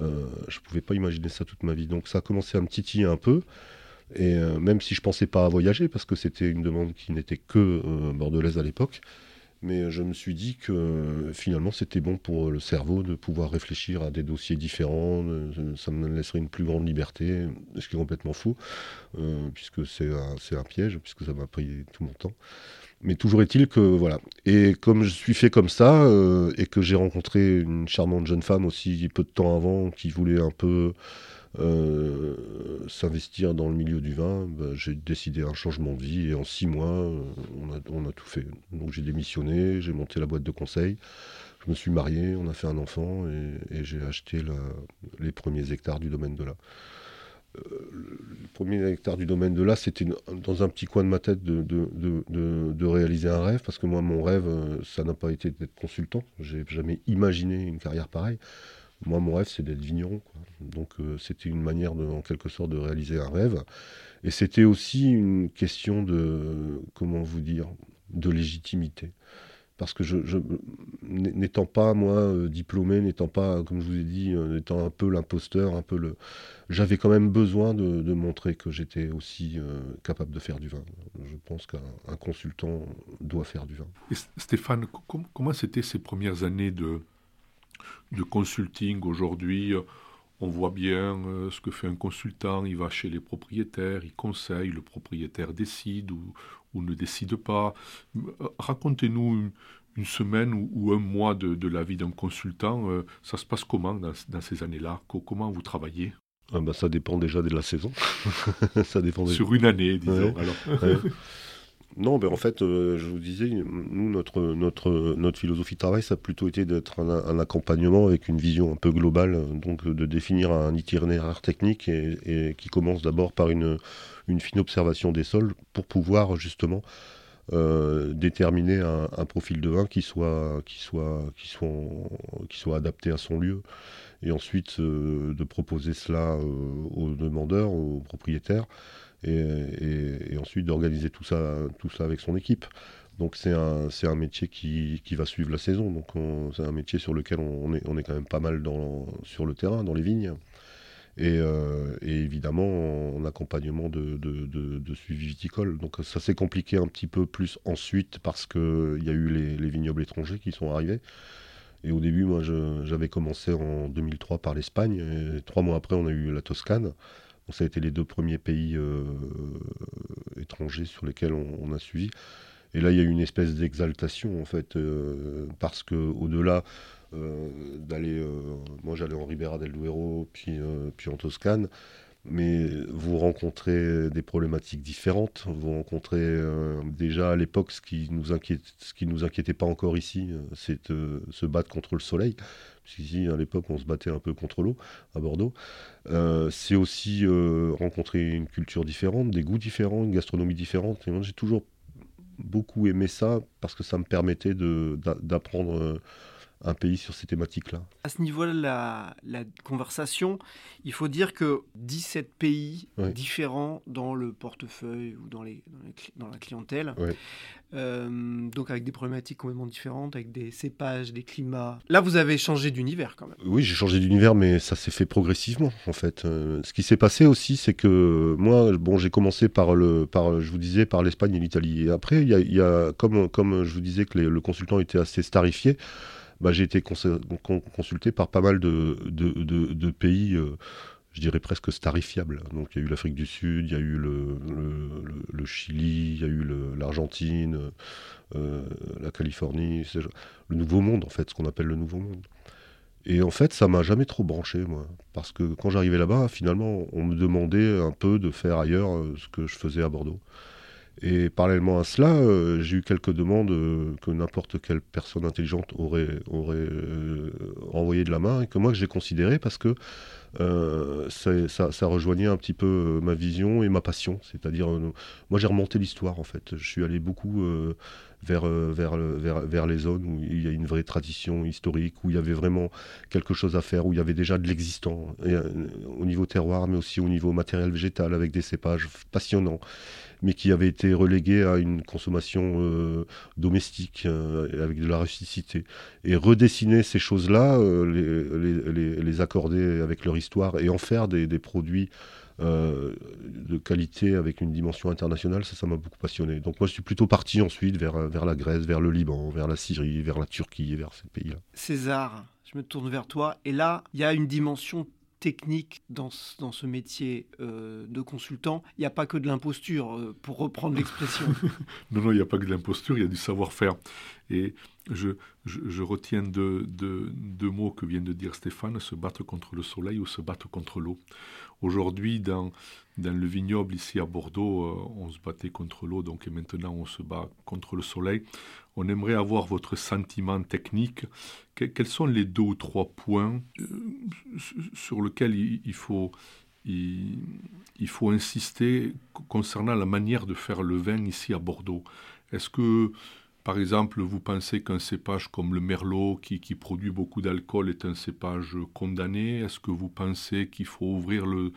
je ne pouvais pas imaginer ça toute ma vie. Donc, ça a commencé à me titiller un peu. Et euh, même si je pensais pas à voyager, parce que c'était une demande qui n'était que euh, bordelaise à l'époque, mais je me suis dit que euh, finalement c'était bon pour le cerveau de pouvoir réfléchir à des dossiers différents, ça me laisserait une plus grande liberté, ce qui est complètement fou, puisque c'est un, piège, puisque ça m'a pris tout mon temps. Mais toujours est-il que voilà. Et comme je suis fait comme ça, et que j'ai rencontré une charmante jeune femme aussi peu de temps avant qui voulait un peu s'investir dans le milieu du vin, bah, j'ai décidé un changement de vie et en six mois, euh, on, a, tout fait. Donc j'ai démissionné, j'ai monté la boîte de conseil, je me suis marié, on a fait un enfant et, j'ai acheté les premiers hectares du domaine de là. Euh, le premier hectare du domaine de là, c'était dans un petit coin de ma tête de, de, réaliser un rêve, parce que moi, mon rêve, ça n'a pas été d'être consultant. J'ai jamais imaginé une carrière pareille. Moi, mon rêve, c'est d'être vigneron. Donc, euh, c'était une manière, en quelque sorte, de réaliser un rêve. Et c'était aussi une question de, comment vous dire, de légitimité. Parce que je, n'étant pas, moi, euh, diplômé, n'étant pas, comme je vous ai dit, euh, étant un peu l'imposteur, un peu le. J'avais quand même besoin de, montrer que j'étais aussi capable de faire du vin. Je pense qu'un consultant doit faire du vin. Stéphane, comment c'était ces premières années de, de consulting. Aujourd'hui, on voit bien euh, ce que fait un consultant, il va chez les propriétaires, il conseille, le propriétaire décide ou, ne décide pas. Euh, racontez-nous une, semaine ou, un mois de, la vie d'un consultant, euh, ça se passe comment dans, ces années-là? Comment vous travaillez? Ah bah, Ça dépend déjà de la saison. <laughs> ça dépend Sur une année, disons. Non, ben en fait, euh, je vous disais, nous, notre, notre, notre philosophie de travail, ça a plutôt été d'être un, accompagnement avec une vision un peu globale, donc de définir un itinéraire technique et, qui commence d'abord par une, une fine observation des sols pour pouvoir justement déterminer un, profil de vin qui soit, qui, soit, qui, soit, qui soit adapté à son lieu. Et ensuite, de proposer cela aux demandeurs, aux propriétaires, et, ensuite d'organiser tout ça, tout ça avec son équipe. Donc c'est un, un métier qui, qui, va suivre la saison. Donc c'est un métier sur lequel on, est, on est quand même pas mal dans, sur le terrain, dans les vignes. Et, euh, évidemment en accompagnement de, de, suivi viticole. Donc ça s'est compliqué un petit peu plus ensuite parce qu'il y a eu les, les, vignobles étrangers qui sont arrivés. Et au début, moi, j'avais commencé en 2003 par l'Espagne. Et trois mois après, on a eu la Toscane. Ça a été les deux premiers pays euh, étrangers sur lesquels on, a suivi. Et là, il y a eu une espèce d'exaltation, en fait, euh, parce que au-delà euh, d'aller. Moi, j'allais en Ribera del Duero, puis, puis en Toscane. Mais vous rencontrez des problématiques différentes. Vous rencontrez déjà à l'époque ce qui nous nous inquiétait pas encore ici, c'est se battre contre le soleil. Puisqu'ici, à l'époque, on se battait un peu contre l'eau à Bordeaux. c'est aussi rencontrer une culture différente, des goûts différents, une gastronomie différente. Et j'ai toujours beaucoup aimé ça parce que ça me permettait d'apprendre euh, un pays sur ces thématiques-là. À ce niveau-là, la, la, conversation, il faut dire que 17 pays différents dans le portefeuille ou dans, les, dans, la clientèle, euh, donc avec des problématiques complètement différentes, avec des cépages, des climats. Là, vous avez changé d'univers quand même. Oui, j'ai changé d'univers, mais ça s'est fait progressivement en fait. Euh, ce qui s'est passé aussi, c'est que moi, bon, j'ai commencé par le, par, je vous disais, par l'Espagne et l'Italie. Et après, il y a, comme, comme je vous disais que le consultant était assez starifié. Bah, j'ai été consulté par pas mal de, pays, euh, je dirais presque starifiables. Donc il y a eu l'Afrique du Sud, il y a eu le, le, Chili, il y a eu l'Argentine, euh, la Californie, le Nouveau Monde en fait, ce qu'on appelle le Nouveau Monde. Et en fait, ça m'a jamais trop branché, moi. Parce que quand j'arrivais là-bas, finalement, on me demandait un peu de faire ailleurs euh, ce que je faisais à Bordeaux. Et parallèlement à cela, euh, j'ai eu quelques demandes euh, que n'importe quelle personne intelligente aurait, aurait euh, envoyé de la main et que moi j'ai considéré parce que ça, ça, rejoignait un petit peu ma vision et ma passion. C'est-à-dire, moi j'ai remonté l'histoire en fait. Je suis allé beaucoup vers, vers, vers, vers, les zones où il y a une vraie tradition historique, où il y avait vraiment quelque chose à faire, où il y avait déjà de l'existant, au niveau terroir, mais aussi au niveau matériel végétal, avec des cépages passionnants mais qui avait été relégué à une consommation euh, domestique euh, avec de la rusticité. Et redessiner ces choses-là, euh, les, les, accorder avec leur histoire et en faire des, produits de qualité avec une dimension internationale, ça, ça m'a beaucoup passionné. Donc moi, je suis plutôt parti ensuite vers, vers la Grèce, vers le Liban, vers la Syrie, vers la Turquie, vers ces pays-là. César, je me tourne vers toi. Et là, il y a une dimension technique dans ce, dans ce métier euh, de consultant. Il n'y a pas que de l'imposture, euh, pour reprendre l'expression. <laughs> non, non, il n'y a pas que de l'imposture, il y a du savoir-faire. Et je, je, retiens deux, deux, mots que vient de dire Stéphane, se battre contre le soleil ou se battre contre l'eau. Aujourd'hui, dans, le vignoble ici à Bordeaux, euh, on se battait contre l'eau, donc et maintenant on se bat contre le soleil. On aimerait avoir votre sentiment technique. quels sont les deux ou trois points euh, sur lesquels il, faut, il, faut insister concernant la manière de faire le vin ici à Bordeaux? Est-ce que par exemple, vous pensez qu'un cépage comme le merlot, qui, produit beaucoup d'alcool, est un cépage condamné. Est-ce que vous pensez qu'il faut ouvrir le,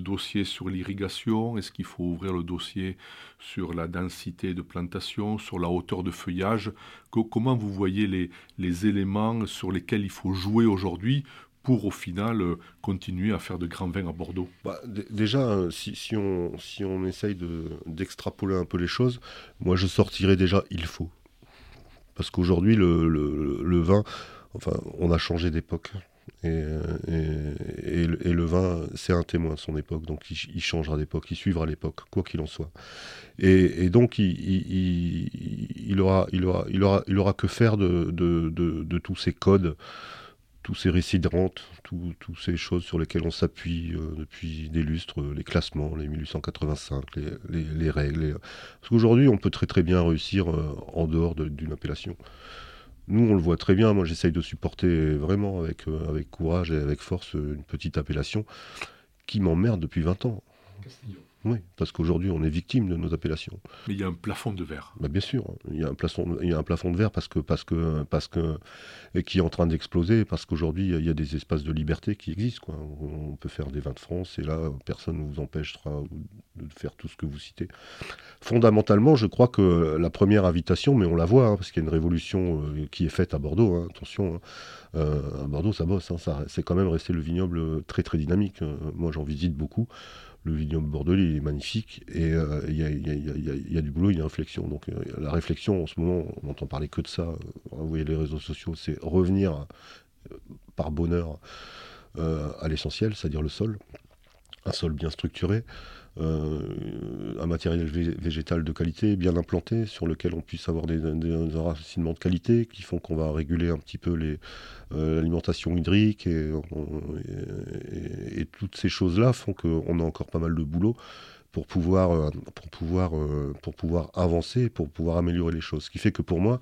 dossier sur l'irrigation? Est-ce qu'il faut ouvrir le dossier sur la densité de plantation, sur la hauteur de feuillage? Comment vous voyez les, éléments sur lesquels il faut jouer aujourd'hui pour au final continuer à faire de grands vins à Bordeaux? Bah, Déjà, on, si on essaye d'extrapoler un peu les choses, moi je sortirais déjà il faut. Parce qu'aujourd'hui, le, vin, enfin, on a changé d'époque. Et, le vin, c'est un témoin de son époque, donc il, changera d'époque, il suivra l'époque, quoi qu'il en soit. Et, donc il, aura, il, aura, il, aura, que faire de tous ces codes tous ces récits de rente, toutes ces choses sur lesquelles on s'appuie euh, depuis des lustres, les classements, les 1885, les, règles. Parce qu'aujourd'hui, on peut très très bien réussir euh, en dehors d'une appellation. Nous, on le voit très bien. Moi, j'essaye de supporter vraiment avec, euh, avec courage et avec force une petite appellation qui m'emmerde depuis 20 ans. Oui, parce qu'aujourd'hui, on est victime de nos appellations. Mais il y a un plafond de verre. Bah, bien sûr, il y a un plafond, il y a un plafond de verre parce que, parce que, parce que, et qui est en train d'exploser parce qu'aujourd'hui, il y a des espaces de liberté qui existent. Quoi. On peut faire des vins de France et là, personne ne vous empêchera de faire tout ce que vous citez. Fondamentalement, je crois que la première invitation, mais on la voit, hein, parce qu'il y a une révolution euh, qui est faite à Bordeaux, hein, attention, hein. Euh, à Bordeaux, ça bosse, ça, c'est quand même resté le vignoble très très dynamique. Euh, moi, j'en visite beaucoup le vignoble bordelais est magnifique et il y, a du boulot, il y a une réflexion. Donc euh, la réflexion en ce moment, on n'entend parler que de ça. Vous voyez les réseaux sociaux, c'est revenir euh, par bonheur euh, à l'essentiel, c'est-à-dire le sol, un sol bien structuré, euh, un matériel végétal de qualité bien implanté sur lequel on puisse avoir des, enracinements de qualité qui font qu'on va réguler un petit peu euh, l'alimentation hydrique et, toutes ces choses-là font qu'on a encore pas mal de boulot pour pouvoir, euh, pour pouvoir, pour pouvoir avancer, pour pouvoir améliorer les choses. Ce qui fait que pour moi,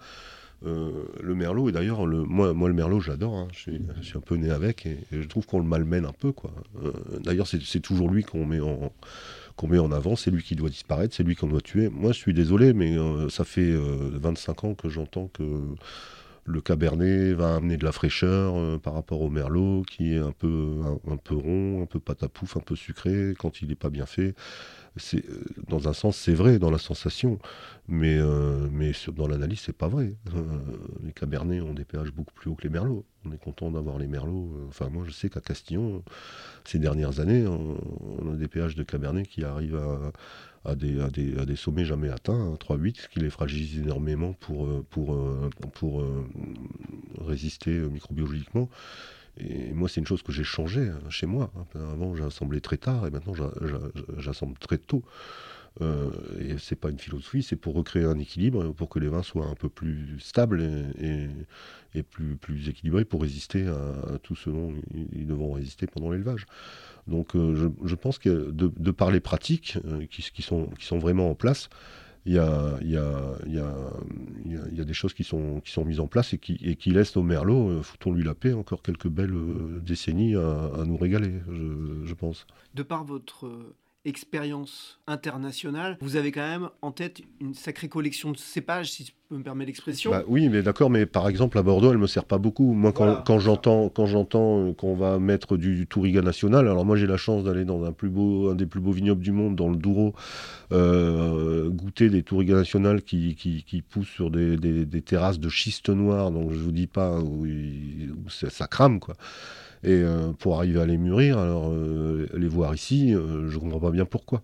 le merlot, et d'ailleurs, le, moi, moi, le merlot, j'adore, hein. je, suis un peu né avec, et, je trouve qu'on le malmène un peu. d'ailleurs, c'est toujours lui qu'on met en, qu'on met en avant, c'est lui qui doit disparaître, c'est lui qu'on doit tuer. Moi, je suis désolé, mais euh, ça fait 25 euh, ans que j'entends que le cabernet va amener de la fraîcheur euh, par rapport au merlot, qui est un peu, un, peu rond, un peu patapouf, un peu sucré quand il n'est pas bien fait. C'est, dans un sens, c'est vrai dans la sensation, mais, mais dans l'analyse, c'est pas vrai. les cabernets ont des pH beaucoup plus hauts que les merlots. On est content d'avoir les merlots. Enfin, moi, je sais qu'à Castillon, ces dernières années, on, a des pH de Cabernet qui arrivent à, des, sommets jamais atteints, 3,8, hein, ce qui les fragilise énormément pour, euh, euh, euh, résister microbiologiquement. Et moi, c'est une chose que j'ai changé hein, chez moi. Hein. Avant, j'assemblais très tard et maintenant, j'assemble très tôt. Euh, et c'est pas une philosophie, c'est pour recréer un équilibre, pour que les vins soient un peu plus stables et, plus, équilibrés pour résister à, tout ce dont ils devront résister pendant l'élevage. Donc euh, je, pense que de, de par les pratiques euh, qui sont vraiment en place, il y a, y, a, y, a, y a, des choses qui sont, qui sont mises en place et qui, et qui laissent nos merlots, foutons-lui la paix, encore quelques belles décennies à, à nous régaler, je, je, pense. De par votre expérience internationale, vous avez quand même en tête une sacrée collection de cépages, si je peux me permettre l'expression. Bah oui, mais d'accord, mais par exemple à Bordeaux, elle me sert pas beaucoup. Moi, quand, quand j'entends quand j'entends qu'on va mettre du, Touriga national, alors moi j'ai la chance d'aller dans un plus beau, un des plus beaux vignobles du monde, dans le Douro, euh, goûter des Touriga nationales qui, qui, qui poussent sur des, des, terrasses de schiste noir, donc je vous dis pas où, où ça crame quoi. Et euh, pour arriver à les mûrir, alors euh, les voir ici, euh, je ne comprends pas bien pourquoi.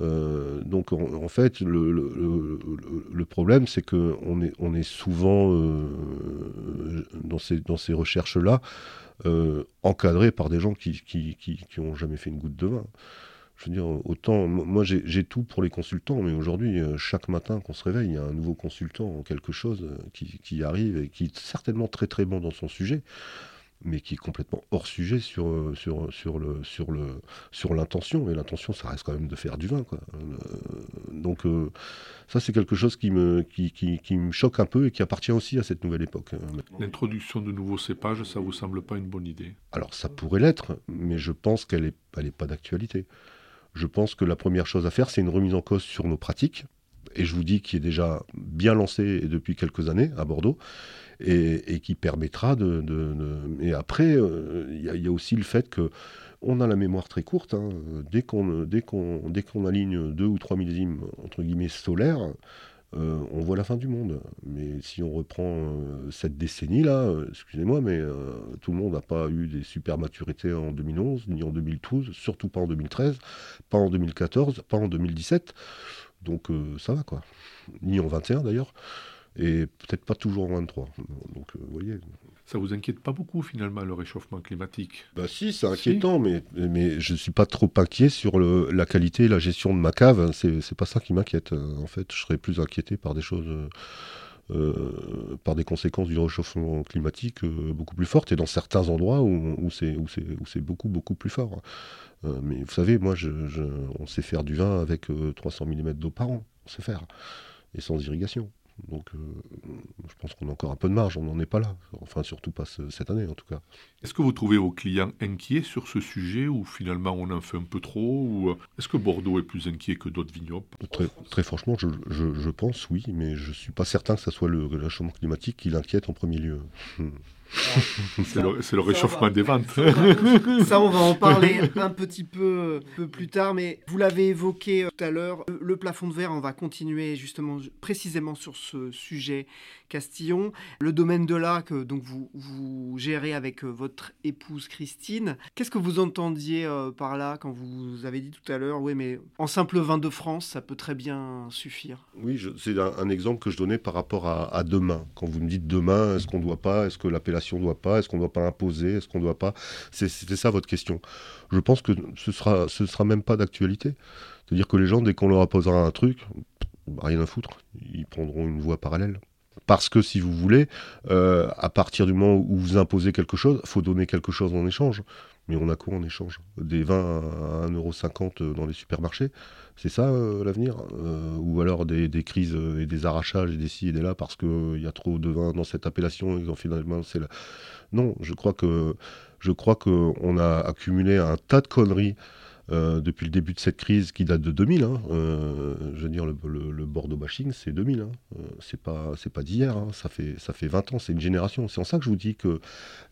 donc en, fait, le, problème, c'est qu'on est, souvent dans ces, recherches-là encadrés par des gens qui qui jamais fait une goutte de vin. Je veux dire, autant, moi j'ai tout pour les consultants, mais aujourd'hui, chaque matin qu'on se réveille, il y a un nouveau consultant, quelque chose qui arrive et qui est certainement très très bon dans son sujet mais qui est complètement hors sujet sur, euh, sur, sur, le, sur, le, sur l'intention. Et l'intention, ça reste quand même de faire du vin. Quoi. Euh, donc euh, ça, c'est quelque chose qui me, qui, qui, qui, me choque un peu et qui appartient aussi à cette nouvelle époque. L'introduction de nouveaux cépages, ça vous semble pas une bonne idée? Alors ça pourrait l'être, mais je pense qu'elle n'est elle est pas d'actualité. Je pense que la première chose à faire, c'est une remise en cause sur nos pratiques. Et je vous dis qu'il est déjà bien lancé depuis quelques années à Bordeaux et, qui permettra de. Et après, euh, il y, a aussi le fait que on a la mémoire très courte. Hein. Dès qu'on aligne deux ou trois millésimes entre guillemets solaires, euh, on voit la fin du monde. Mais si on reprend euh, cette décennie-là, excusez-moi, mais tout le monde n'a pas eu des super maturités en 2011, ni en 2012, surtout pas en 2013, pas en 2014, pas en 2017. Donc ça va quoi. Ni en 21 d'ailleurs et peut-être pas toujours en 23. Donc, euh, vous voyez. Ça vous inquiète pas beaucoup finalement le réchauffement climatique? Bah si, c'est inquiétant, mais, mais je suis pas trop inquiet sur le, la qualité et la gestion de ma cave. C'est pas ça qui m'inquiète. En fait, je serais plus inquiété par des choses. Euh, par des conséquences du réchauffement climatique euh, beaucoup plus fortes et dans certains endroits où, où c'est beaucoup beaucoup plus fort. mais vous savez, moi, je, on sait faire du vin avec 300 mm d'eau par an, on sait faire, et sans irrigation. Donc euh, je pense qu'on a encore un peu de marge, on n'en est pas là. Enfin, surtout pas cette année en tout cas. Est-ce que vous trouvez vos clients inquiets sur ce sujet ou finalement on en fait un peu trop ou euh, Est-ce que Bordeaux est plus inquiet que d'autres vignobles? Très, très, franchement, je, je, pense oui, mais je ne suis pas certain que ce soit le réchauffement climatique qui l'inquiète en premier lieu. C'est le, réchauffement des ventes. <laughs> Ça, on va en parler un petit peu, peu plus tard, mais vous l'avez évoqué euh, tout à l'heure, le plafond de verre, on va continuer justement précisément sur ce sujet Castillon. Le domaine de là que donc vous, vous gérez avec euh, votre épouse Christine. Qu'est-ce que vous entendiez euh, par là quand vous avez dit tout à l'heure, oui, mais en simple vin de France, ça peut très bien suffire? Oui, c'est un, exemple que je donnais par rapport à, demain. Quand vous me dites demain, est-ce qu'on ne doit pas, est-ce que l'appellation doit pas, est-ce qu'on ne doit pas imposer, est-ce qu'on ne doit pas? C'était ça votre question. Je pense que ce sera, ce sera même pas d'actualité. C'est-à-dire que les gens, dès qu'on leur posera un truc, rien à foutre, ils prendront une voie parallèle. Parce que si vous voulez, euh, à partir du moment où vous imposez quelque chose, il faut donner quelque chose en échange. Mais on a quoi en échange? Des vins à 1,50€ dans les supermarchés? C'est ça euh, l'avenir? Euh, Ou alors des, crises et des arrachages et des ci et des là parce qu'il y a trop de vin dans cette appellation et finalement c'est la... Non, je crois que je crois qu'on a accumulé un tas de conneries euh, depuis le début de cette crise qui date de 2000. Hein, euh, je veux dire, le, Bordeaux bashing, c'est 2000. Hein, euh, c'est pas, c'est pas d'hier. Hein, ça fait, ça fait 20 ans. C'est une génération. C'est en ça que je vous dis que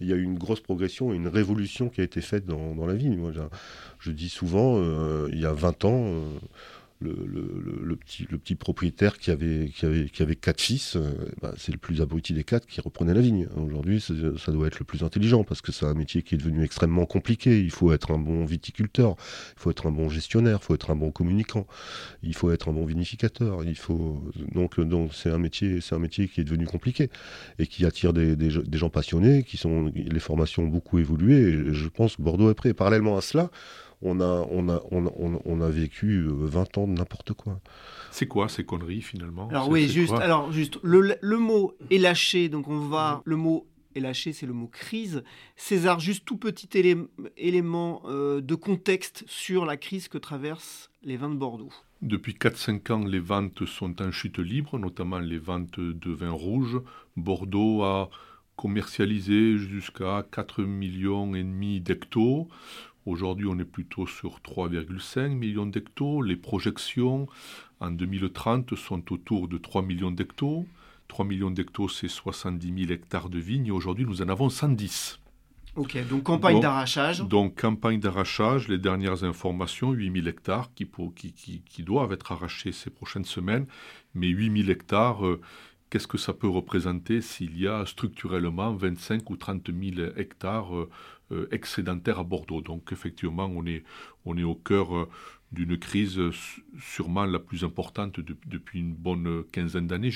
il y a eu une grosse progression, une révolution qui a été faite dans, la vie. Moi, je dis souvent, il y a 20 ans le, petit, propriétaire qui avait, quatre fils, euh, bah, c'est le plus abruti des quatre qui reprenait la vigne. Aujourd'hui, ça doit être le plus intelligent parce que c'est un métier qui est devenu extrêmement compliqué. Il faut être un bon viticulteur, il faut être un bon gestionnaire, il faut être un bon communicant, il faut être un bon vinificateur. Il faut donc donc c'est un métier, un qui est devenu compliqué et qui attire des, gens passionnés, qui sont les formations ont beaucoup évolué. Et je pense que Bordeaux est prêt. parallèlement à cela, on a, on a, on a, vécu 20 euh, ans de n'importe quoi. C'est quoi ces conneries finalement? Alors oui, juste, alors juste le, mot est lâché, donc on va le mot est lâché, c'est le mot crise. César, juste tout petit élément euh, de contexte sur la crise que traversent les vins de Bordeaux. Depuis 4-5 ans, les ventes sont en chute libre, notamment les ventes de vins rouges. Bordeaux a commercialisé jusqu'à 4 millions et demi d'hectos. Aujourd'hui, on est plutôt sur 3,5 millions d'hectos. Les projections en 2030 sont autour de 3 millions d'hectos. 3 millions d'hectos, c'est 70 000 hectares de vignes. aujourd'hui, nous en avons 110. Ok, donc campagne d'arrachage. Donc campagne d'arrachage, les dernières informations, 8000 hectares qui, qui, qui, doivent être arrachés ces prochaines semaines. Mais 8000 hectares, euh, qu'est-ce que ça peut représenter s'il y a structurellement 25 ou 30 000 hectares euh, euh, excédentaires à Bordeaux Donc effectivement, on est, on est au cœur euh, d'une crise sûrement la plus importante depuis une bonne quinzaine d'années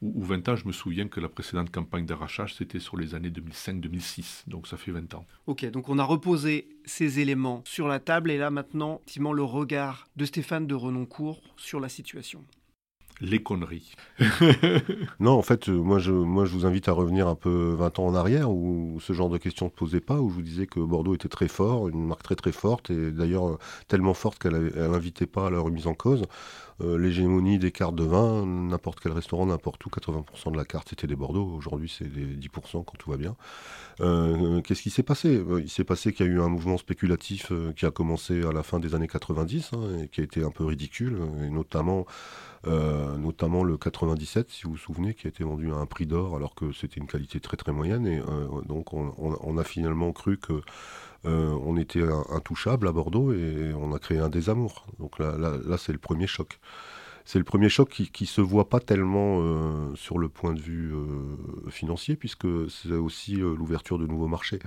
ou, 20 ans. Je me souviens que la précédente campagne d'arrachage, c'était sur les années 2005-2006, donc ça fait 20 ans. Ok, donc on a reposé ces éléments sur la table et là maintenant, effectivement, le regard de Stéphane de Renoncourt sur la situation les conneries. <laughs> non, en fait, euh, moi je, moi je vous invite à revenir un peu 20 ans en arrière où ce genre de questions ne se posait pas, où je vous disais que Bordeaux était très fort, une marque très très forte, et d'ailleurs euh, tellement forte qu'elle n'invitait pas à la remise en cause. Euh, l'hégémonie des cartes de vin, n'importe quel restaurant, n'importe où, 80% de la carte c'était des Bordeaux, aujourd'hui c'est des 10% quand tout va bien. Qu'est-ce qui s'est passé? Il s'est passé qu'il y a eu un mouvement spéculatif qui a commencé à la fin des années 90 hein, et qui a été un peu ridicule, et notamment euh, notamment le 97, si vous vous souvenez, qui a été vendu à un prix d'or alors que c'était une qualité très très moyenne. Et euh, donc on, a finalement cru que euh, on était intouchable à Bordeaux et on a créé un désamour. Donc là, là, c'est le premier choc. C'est le premier choc qui, ne se voit pas tellement sur le point de vue financier, puisque c'est aussi l'ouverture de nouveaux marchés.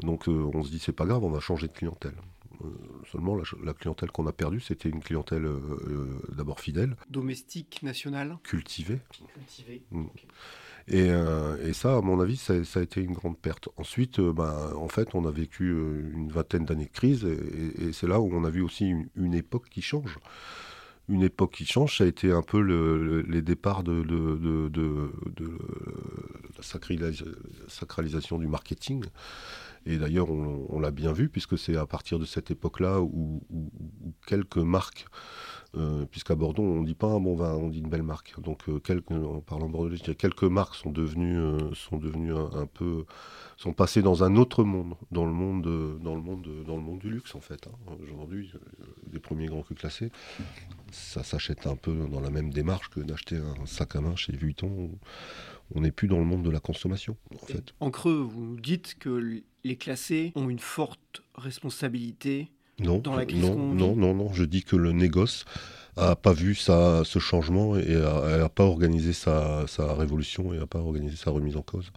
Donc on se dit c'est pas grave, on va changer de clientèle. Euh, seulement, la, clientèle qu'on a perdue, c'était une clientèle euh, euh, d'abord fidèle. Domestique, nationale Cultivée. Cultivée. Mm. Et, et, ça, à mon avis, ça, a été une grande perte. Ensuite, ben, en fait, on a vécu une vingtaine d'années de crise, et, c'est là où on a vu aussi une, époque qui change. Une époque qui change, ça a été un peu les départs de, de, de, de la sacralisation du marketing. Et d'ailleurs, on, l'a bien vu, puisque c'est à partir de cette époque-là où, quelques marques Euh, puisqu'à Bordeaux, on ne dit pas un bon vin, on dit une belle marque. Donc, quelques, en parlant bordelais, je quelques marques sont devenues, sont devenues un, peu, sont passées dans un autre monde, dans le monde, dans le monde, dans le monde du luxe en fait. Hein. Aujourd'hui, les premiers grands crus classés, ça s'achète un peu dans la même démarche que d'acheter un sac à main chez Vuitton. On n'est plus dans le monde de la consommation, en fait. En creux, vous dites que les classés ont une forte responsabilité non, dans la crise non, non, non, non, je dis que le négoce a pas vu ça, ce changement et n'a pas organisé sa, sa, révolution et n'a pas organisé sa remise en cause.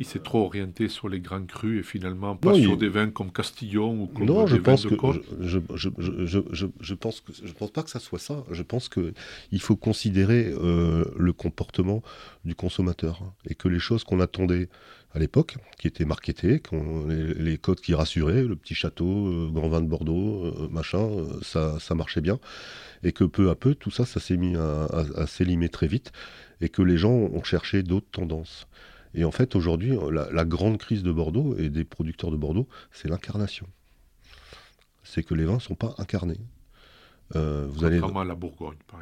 Il s'est trop orienté sur les grands crus et finalement pas sur des vins comme Castillon ou comme non, je pense que, je, je, je, je, pense que je pense pas que ça soit ça. Je pense que il faut considérer euh, le comportement du consommateur et que les choses qu'on attendait à l'époque, qui étaient marketées, les, les, codes qui rassuraient, le petit château, euh, grand vin de Bordeaux, euh, machin, ça, ça marchait bien, et que peu à peu tout ça, ça s'est mis à, à s'élimer très vite, et que les gens ont cherché d'autres tendances. Et en fait, aujourd'hui, la, grande crise de Bordeaux et des producteurs de Bordeaux, c'est l'incarnation. C'est que les vins ne sont pas incarnés. Euh, vous allez à la Bourgogne, par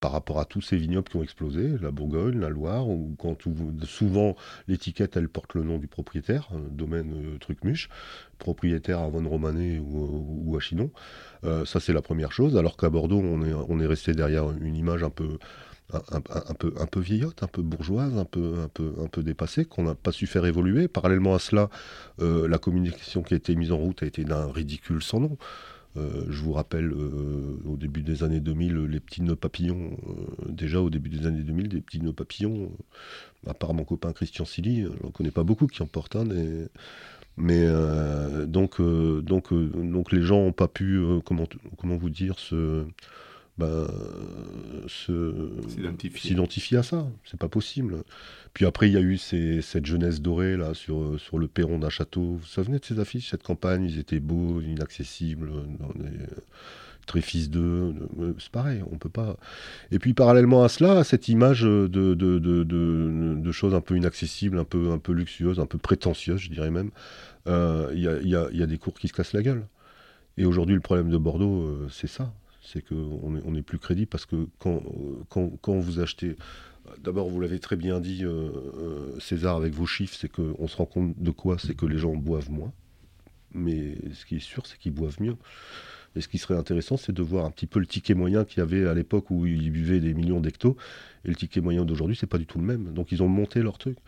par rapport à tous ces vignobles qui ont explosé, la Bourgogne, la Loire, où quand souvent l'étiquette elle porte le nom du propriétaire, euh, domaine euh, Trucmuche, propriétaire à Von Romané ou, à Chinon. ça c'est la première chose, alors qu'à Bordeaux on est, on est resté derrière une image un peu, un, peu, un peu vieillotte, un peu bourgeoise, un peu, un peu, un peu dépassée, qu'on n'a pas su faire évoluer. Parallèlement à cela, euh, la communication qui a été mise en route a été d'un ridicule sans nom. Euh, je vous rappelle, euh, au début des années 2000, les petits nœuds papillons, déjà au début des années 2000, des petits nœuds papillons, à part mon copain Christian Silly, je n'en connais pas beaucoup qui en portent un, mais donc, donc, donc les gens n'ont pas pu, comment, comment vous dire, se ben, s'identifier à ça. C'est pas possible. Puis après, il y a eu cette jeunesse dorée là sur, sur le perron d'un château. Vous vous souvenez de ces affiches Cette campagne, ils étaient beaux, inaccessibles, très fils d'eux. C'est pareil, on peut pas. Et puis parallèlement à cela, cette image de, de, de, de, choses un peu inaccessibles, un peu, un peu luxueuses, un peu prétentieuses, je dirais même, euh, il y, a, y, a, y, a, des cours qui se cassent la gueule. Et aujourd'hui, le problème de Bordeaux, euh, c'est ça c'est qu'on n'est on est plus crédible parce que quand, quand, vous achetez, d'abord vous l'avez très bien dit euh, euh, César avec vos chiffres, c'est qu'on se rend compte de quoi C'est que les gens boivent moins, mais ce qui est sûr c'est qu'ils boivent mieux. Et ce qui serait intéressant, c'est de voir un petit peu le ticket moyen qu'il y avait à l'époque où ils buvaient des millions d'hectos. Et le ticket moyen d'aujourd'hui, c'est pas du tout le même. Donc ils ont monté leur truc.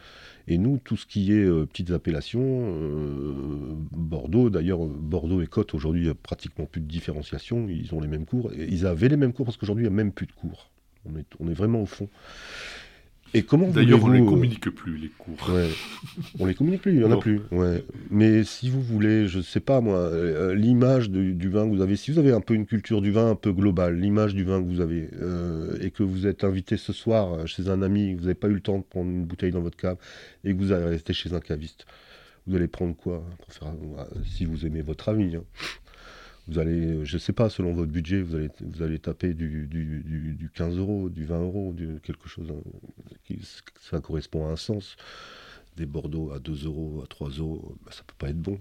Et nous, tout ce qui est euh, petites appellations, euh, Bordeaux, d'ailleurs, Bordeaux et Côte, aujourd'hui, il n'y a pratiquement plus de différenciation. Ils ont les mêmes cours. Ils avaient les mêmes cours parce qu'aujourd'hui, il n'y a même plus de cours. On est vraiment au fond. Et comment D'ailleurs, on ne les communique plus, les cours. Ouais. On les communique plus, il n'y en a plus. Ouais. Mais si vous voulez, je ne sais pas moi, euh, l'image du vin que vous avez, si vous avez un peu une culture du vin un peu globale, l'image du vin que vous avez, euh, et que vous êtes invité ce soir chez un ami, vous n'avez pas eu le temps de prendre une bouteille dans votre cave, et que vous allez rester chez un caviste, vous allez prendre quoi pour faire, Si vous aimez votre ami. Hein vous allez, je ne sais pas, selon votre budget, vous allez, vous allez taper du, du, 15 euros, du 20 euros, du, quelque chose hein, qui ça correspond à un sens. Des Bordeaux à 2 euros, à 3 euros, bah, ça peut pas être bon.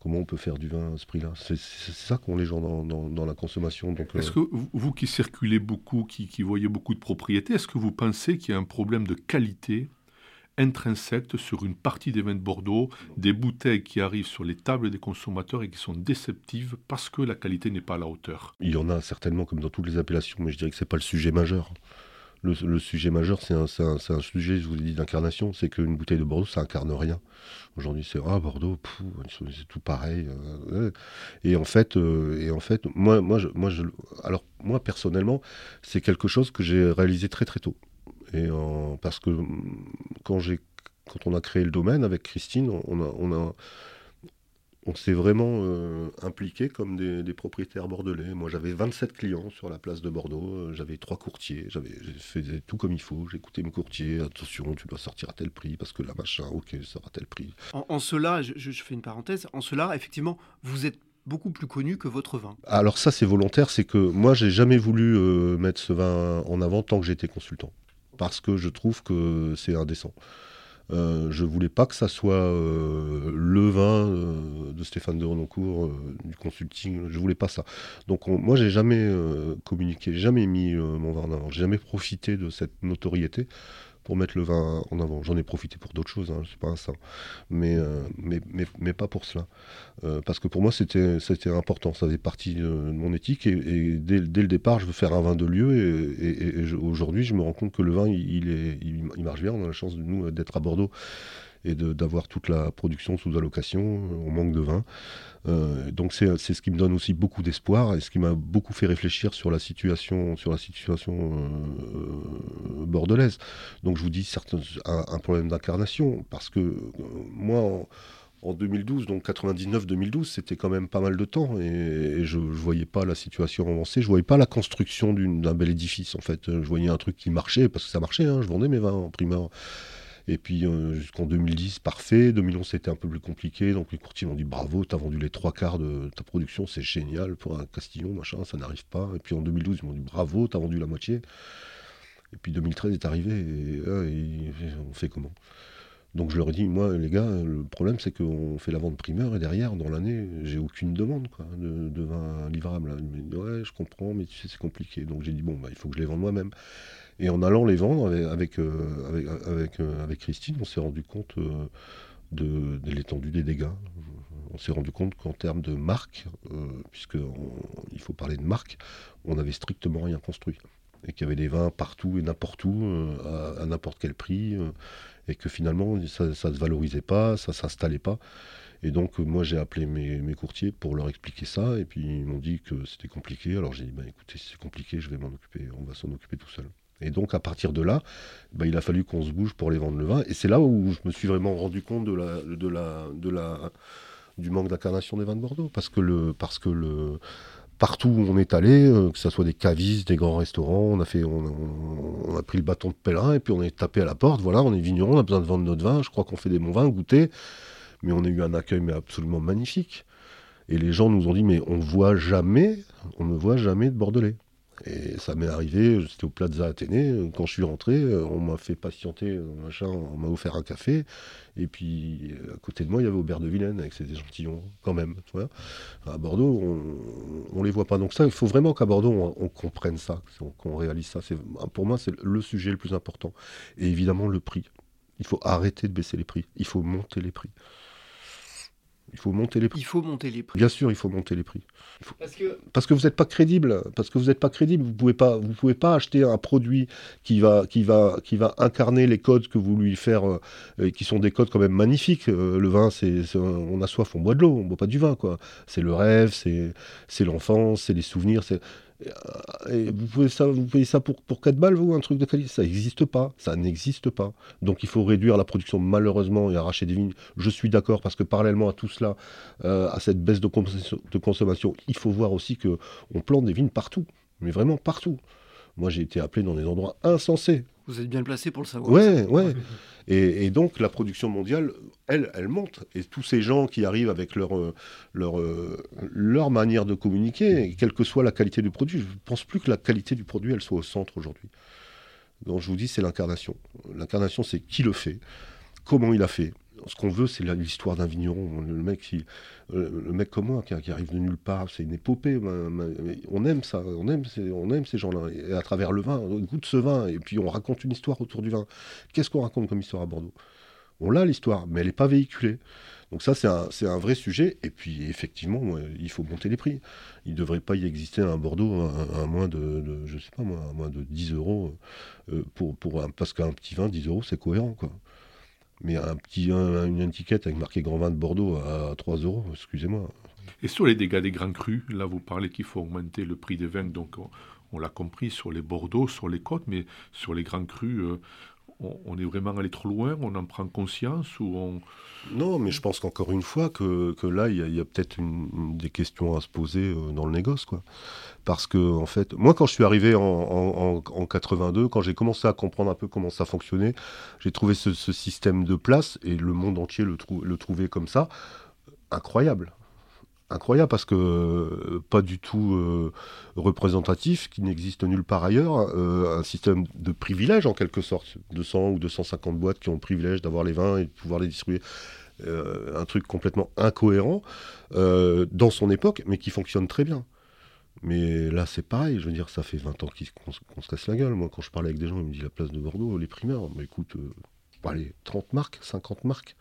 Comment on peut faire du vin à ce prix-là? C'est ça qu'ont les gens dans, la consommation. Est-ce euh, que vous, qui circulez beaucoup, qui, qui voyez beaucoup de propriétés, est-ce que vous pensez qu'il y a un problème de qualité? Intrinsèque sur une partie des vins de Bordeaux, des bouteilles qui arrivent sur les tables des consommateurs et qui sont déceptives parce que la qualité n'est pas à la hauteur. Il y en a certainement comme dans toutes les appellations, mais je dirais que ce n'est pas le sujet majeur. Le, sujet majeur, c'est un, sujet, je vous ai dit, d'incarnation, c'est qu'une bouteille de Bordeaux, ça incarne rien. Aujourd'hui, c'est ah Bordeaux, c'est tout pareil. Euh, et en fait, euh, et en fait, moi, moi, alors moi personnellement, c'est quelque chose que j'ai réalisé très très tôt. Et parce que quand, quand on a créé le domaine avec Christine, on, a, on, a, on s'est vraiment euh, impliqué comme des, propriétaires bordelais. Moi, j'avais 27 clients sur la place de Bordeaux. Euh, j'avais trois courtiers. J'avais fait tout comme il faut. J'écoutais mes courtiers. Attention, tu dois sortir à tel prix parce que la machin, ok, ça sera tel prix. En, cela, je, je, fais une parenthèse. En cela, effectivement, vous êtes beaucoup plus connu que votre vin. Alors ça, c'est volontaire. C'est que moi, j'ai jamais voulu euh, mettre ce vin en avant tant que j'étais consultant parce que je trouve que c'est indécent. Euh, je voulais pas que ça soit euh, le vin euh, de Stéphane de Renoncourt du consulting. Je voulais pas ça. Donc moi j'ai jamais communiqué, jamais mis mon vin en avant. J'ai jamais profité de cette notoriété pour mettre le vin en avant. J'en ai profité pour d'autres choses, hein, c'est pas ça, mais, mais, mais, pas pour cela. parce que pour moi, c'était important, ça faisait partie de mon éthique, et, dès, le départ, je veux faire un vin de lieu, et, aujourd'hui, je me rends compte que le vin, il, est, il, marche bien, on a la chance de nous d'être à Bordeaux et d'avoir toute la production sous allocation, on manque de vin. Euh, donc c'est ce qui me donne aussi beaucoup d'espoir et ce qui m'a beaucoup fait réfléchir sur la situation, sur la situation euh, bordelaise. Donc je vous dis certains, un, problème d'incarnation parce que euh, moi en, 2012, donc 99-2012, c'était quand même pas mal de temps et, je, ne voyais pas la situation avancer, je voyais pas la construction d'un bel édifice en fait. Je voyais un truc qui marchait parce que ça marchait, hein, je vendais mes vins en primeur. Et puis euh, jusqu'en 2010, parfait. 2011, c'était un peu plus compliqué. Donc les courtiers m'ont dit bravo, tu as vendu les trois quarts de ta production, c'est génial pour un Castillon, machin, ça n'arrive pas. Et puis en 2012, ils m'ont dit bravo, tu as vendu la moitié. Et puis 2013 est arrivé et, on fait comment? Donc je leur ai dit, moi les gars, le problème c'est qu'on fait la vente primeur et derrière, dans l'année, j'ai aucune demande de, vin livrable. Ils m'ont dit, ouais, je comprends, mais tu sais, c'est compliqué. Donc j'ai dit, bon, bah, il faut que je les vende moi-même. Et en allant les vendre avec, avec, avec, euh, avec, Christine, on s'est rendu compte euh, de, l'étendue des dégâts. On s'est rendu compte qu'en termes de marque, euh, puisqu'il faut parler de marque, on n'avait strictement rien construit. Et qu'il y avait des vins partout et n'importe où, à, n'importe quel prix, et que finalement, ça ne se valorisait pas, ça ne s'installait pas. Et donc, moi, j'ai appelé mes, mes, courtiers pour leur expliquer ça, et puis ils m'ont dit que c'était compliqué. Alors j'ai dit, bah, écoutez, si c'est compliqué, je vais m'en occuper, on va s'en occuper tout seul. Et donc à partir de là, bah, il a fallu qu'on se bouge pour les vendre le vin. Et c'est là où je me suis vraiment rendu compte de la, du manque d'incarnation des vins de Bordeaux. Parce que, le, parce que le, partout où on est allé, euh, que ce soit des cavistes, des grands restaurants, on a, fait, on, a pris le bâton de pèlerin et puis on est tapé à la porte. Voilà, on est vigneron, on a besoin de vendre notre vin. Je crois qu'on fait des bons vins, goûter. Mais on a eu un accueil mais absolument magnifique. Et les gens nous ont dit, mais on voit jamais, on ne voit jamais de Bordelais. Et ça m'est arrivé, c'était au Plaza Athénée, quand je suis rentré, on m'a fait patienter, machin, on m'a offert un café, et puis à côté de moi, il y avait Aubert de Vilaine avec ses échantillons, quand même. À Bordeaux, on ne les voit pas. Donc ça, il faut vraiment qu'à Bordeaux, on, comprenne ça, qu'on réalise ça. Pour moi, c'est le sujet le plus important. Et évidemment, le prix. Il faut arrêter de baisser les prix, il faut monter les prix. Il faut monter les prix. Il faut monter les prix. Bien sûr, il faut monter les prix. Parce, que... Parce que vous n'êtes pas crédible. Parce que vous n'êtes pas crédible. Vous pouvez pas, vous pouvez pas acheter un produit qui va, qui va, qui va incarner les codes que vous lui faire, euh, qui sont des codes quand même magnifiques. Euh, le vin, c'est, on a soif, on boit de l'eau, on boit pas du vin, quoi. C'est le rêve, c'est, c'est l'enfance, c'est les souvenirs, c'est et vous payez ça pour, pour 4 balles, vous, un truc de qualité Ça n'existe pas. Ça n'existe pas. Donc il faut réduire la production, malheureusement, et arracher des vignes. Je suis d'accord, parce que parallèlement à tout cela, euh, à cette baisse de, de consommation, il faut voir aussi qu'on plante des vignes partout. Mais vraiment partout. Moi, j'ai été appelé dans des endroits insensés. Vous êtes bien placé pour le savoir. Ouais, ouais. Et, donc la production mondiale, elle, elle monte. Et tous ces gens qui arrivent avec leur, euh, leur, euh, leur manière de communiquer, quelle que soit la qualité du produit, je ne pense plus que la qualité du produit, elle soit au centre aujourd'hui. Donc je vous dis, c'est l'incarnation. L'incarnation, c'est qui le fait, comment il a fait, ce qu'on veut, c'est l'histoire d'un vigneron. Le mec, qui, euh, le mec comme moi, qui, arrive de nulle part, c'est une épopée. On aime ça, on aime, ces gens-là. Et à travers le vin, on goûte ce vin, et puis on raconte une histoire autour du vin. Qu'est-ce qu'on raconte comme histoire à Bordeaux? On l'a l'histoire, mais elle n'est pas véhiculée. Donc ça, c'est un, vrai sujet. Et puis, effectivement, il faut monter les prix. Il ne devrait pas y exister un Bordeaux à, moins de, je sais pas moi, à moins de 10 euros. Euh, pour, parce qu'un petit vin, 10 euros, c'est cohérent. Mais un petit, une étiquette avec marqué Grand Vin de Bordeaux à 3 euros, excusez-moi. Et sur les dégâts des grands crus, là vous parlez qu'il faut augmenter le prix des vins, donc on, l'a compris sur les Bordeaux, sur les côtes, mais sur les grands crus, euh, on, est vraiment allé trop loin, on en prend conscience ou on... Non, mais je pense qu'encore une fois, que, là, il y a, peut-être des questions à se poser euh, dans le négoce. Parce que, en fait, moi, quand je suis arrivé en, 82, quand j'ai commencé à comprendre un peu comment ça fonctionnait, j'ai trouvé ce, système de place, et le monde entier le, le trouvait comme ça, incroyable incroyable parce que euh, pas du tout euh, représentatif, qui n'existe nulle part ailleurs, un système de privilège en quelque sorte, 200 ou 250 boîtes qui ont le privilège d'avoir les vins et de pouvoir les distribuer. un truc complètement incohérent dans son époque, mais qui fonctionne très bien. Mais là, c'est pareil, je veux dire, ça fait 20 ans qu'on se casse la gueule. Moi, quand je parle avec des gens, ils me disent la place de Bordeaux, les primaires. Mais écoute, allez, 30 marques, 50 marques,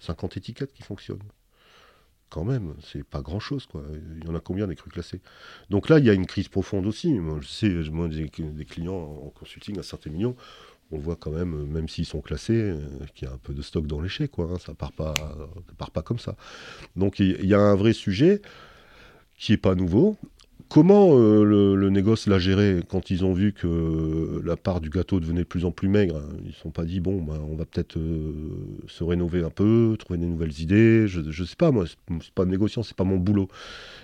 50 étiquettes qui fonctionnent. Quand même, c'est pas grand chose, quoi. Il y en a combien des crus classés Donc là, il y a une crise profonde aussi. Je sais, moi, des, des clients en consulting à Saint-Émilion, on voit quand même, même s'ils sont classés, euh, qu'il y a un peu de stock dans l'échec, quoi. Hein. ça part pas, part pas comme ça. Donc il y a un vrai sujet qui est pas nouveau. Comment euh, le, négoce l'a géré quand ils ont vu que la part du gâteau devenait de plus en plus maigre Ils ne sont pas dit, bon, bah, on va peut-être euh, se rénover un peu, trouver des nouvelles idées. Je ne sais pas, moi, c'est pas négociant, c'est pas mon boulot.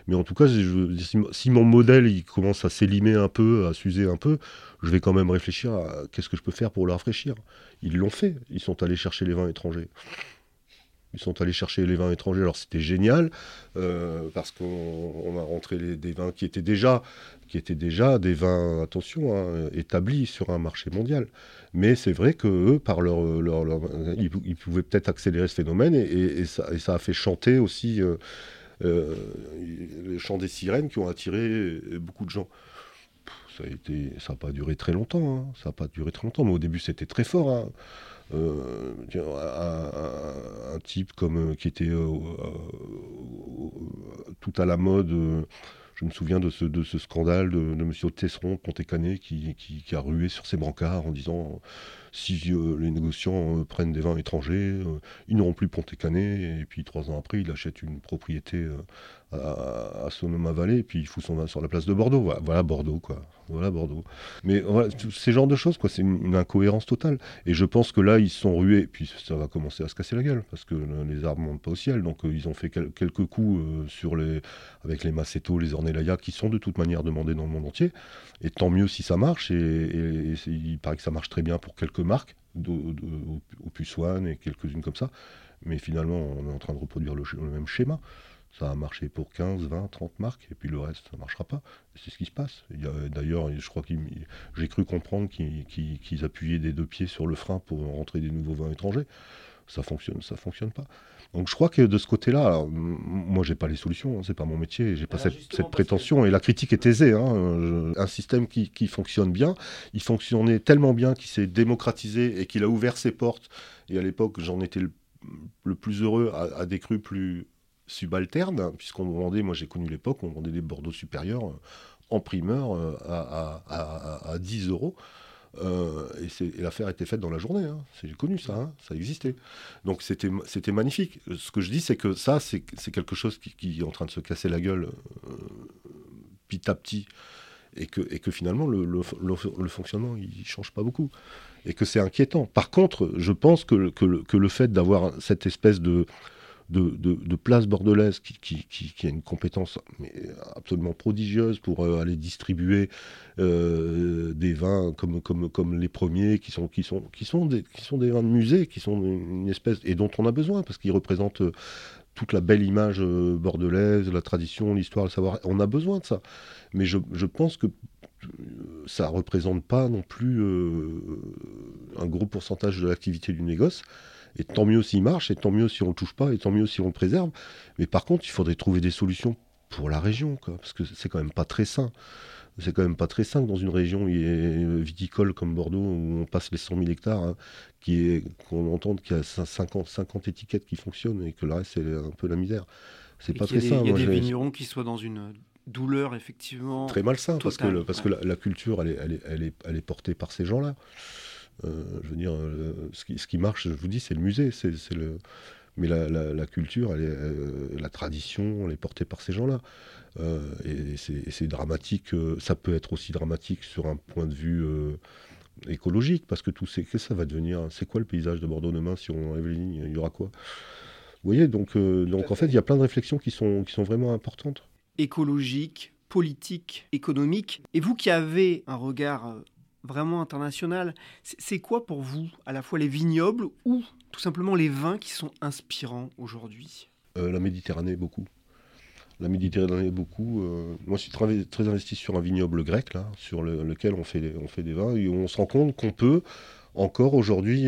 Mais en tout cas, si, mon modèle commence à s'élimer un peu, à s'user un peu, je vais quand même réfléchir à qu'est-ce que je peux faire pour le rafraîchir. Ils l'ont fait, ils sont allés chercher les vins étrangers. Ils sont allés chercher les vins étrangers. Alors c'était génial euh, parce qu'on a rentré des vins qui étaient déjà, qui étaient déjà des vins, attention, hein, établis sur un marché mondial. Mais c'est vrai que eux, par leur, ils, pouvaient peut-être accélérer ce phénomène et, ça, a fait chanter aussi euh, euh, le chant des sirènes qui ont attiré beaucoup de gens. Ça n'a ça pas duré très longtemps. Hein. Ça n'a pas duré très longtemps, mais au début c'était très fort. Hein. Euh, un, type comme euh, qui était euh, tout à la mode. je me souviens de ce, de ce scandale de, de M. Tesseron, Pontécanet, qui, qui, a rué sur ses brancards en disant si les négociants prennent des vins étrangers, ils n'auront plus Pontécanet. Et puis trois ans après, il achète une propriété à, à Sonoma-Valley, et puis il fout son vin sur la place de Bordeaux. Voilà, voilà Bordeaux, quoi. Voilà Bordeaux. Mais voilà, ces genres de choses, quoi, c'est une, incohérence totale. Et je pense que là, ils sont rués, puis ça va commencer à se casser la gueule, parce que les arbres montent pas au ciel. Donc euh, ils ont fait quelques coups euh, sur les, avec les Maceto, les Ornellaia, qui sont de toute manière demandés dans le monde entier. Et tant mieux si ça marche. Et, il paraît que ça marche très bien pour quelques marques, au et quelques-unes comme ça. Mais finalement, on est en train de reproduire le même schéma. Ça a marché pour 15, 20, 30 marques, et puis le reste, ça ne marchera pas. C'est ce qui se passe. D'ailleurs, je crois que j'ai cru comprendre qu'ils appuyaient des deux pieds sur le frein pour rentrer des nouveaux vins étrangers. Ça fonctionne, ça fonctionne pas. Donc je crois que de ce côté-là, moi j'ai pas les solutions, hein, c'est pas mon métier, j'ai pas cette, prétention et la critique est aisée. Hein, un système qui, fonctionne bien, il fonctionnait tellement bien qu'il s'est démocratisé et qu'il a ouvert ses portes. Et à l'époque, j'en étais le, plus heureux à, à, des crus plus subalterne, puisqu'on vendait, moi j'ai connu l'époque, on vendait des Bordeaux supérieurs euh, en primeur euh, à, 10 euros. Euh, et, l'affaire était faite dans la journée. Hein. J'ai connu ça, hein. ça existait. Donc c'était magnifique. Ce que je dis, c'est que ça, c'est quelque chose qui, est en train de se casser la gueule petit à petit. Et que, et que finalement, le, le, fonctionnement, il change pas beaucoup. Et que c'est inquiétant. Par contre, je pense que, que le fait d'avoir cette espèce de, de, place bordelaise qui, a une compétence absolument prodigieuse pour euh, aller distribuer euh, des vins comme, les premiers, qui sont, qui, qui, des, qui vins de musée, qui sont une espèce, et dont on a besoin, parce qu'ils représentent euh, toute la belle image bordelaise, la tradition, l'histoire, le savoir. On a besoin de ça. Mais je, je pense que ça ne représente pas non plus un gros pourcentage de l'activité du négoce. Et tant mieux s'il marche, et tant mieux si on ne le touche pas, et tant mieux si on le préserve. Mais par contre, il faudrait trouver des solutions pour la région, quoi, parce que c'est quand même pas très sain. C'est quand même pas très sain dans une région viticole comme Bordeaux, où on passe les 100 000 hectares, hein, qu'on entende qu'il y a 50, 50 étiquettes qui fonctionnent et que le reste, c'est un peu la misère. C'est pas très sain. Il y a des vignerons qui soient dans une douleur, effectivement. Très malsain, parce que, parce que la, culture, elle est, elle, est, elle, est, elle est portée par ces gens-là. Euh, je veux dire, euh, ce qui, ce, qui, marche, je vous dis, c'est le musée, c'est le. Mais la, la, culture, elle est, euh, la tradition, elle est portée par ces gens-là. et c'est dramatique. ça peut être aussi dramatique sur un point de vue écologique, parce que tout c'est que ça va devenir. C'est quoi le paysage de Bordeaux demain si on enlève les lignes? Il y aura quoi? Vous voyez, donc, donc en fait, il y a plein de réflexions qui sont, qui sont vraiment importantes. Écologique, politique, économique. Et vous qui avez un regard vraiment international. C'est quoi pour vous à la fois les vignobles ou tout simplement les vins qui sont inspirants aujourd'hui? Euh, La Méditerranée, beaucoup. la Méditerranée beaucoup. moi, je suis très, très, investi sur un vignoble grec, là, sur lequel on fait, on fait des vins, et on se rend compte qu'on peut encore aujourd'hui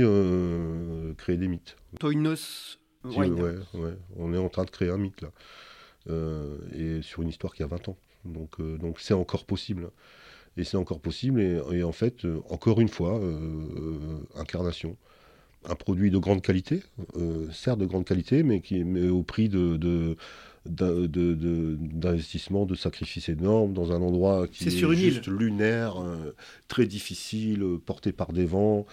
créer des mythes. Toinos Ouais, ouais, on est en train de créer un mythe là. et sur une histoire qui a 20 ans. Donc donc c'est encore possible. Et c'est encore possible. Et, en fait, encore une fois, incarnation un produit de grande qualité, euh, certes de grande qualité, mais, qui, mais au prix de, d'investissement, de, sacrifices énormes dans un endroit qui est, juste lunaire, euh, très difficile, porté par des vents.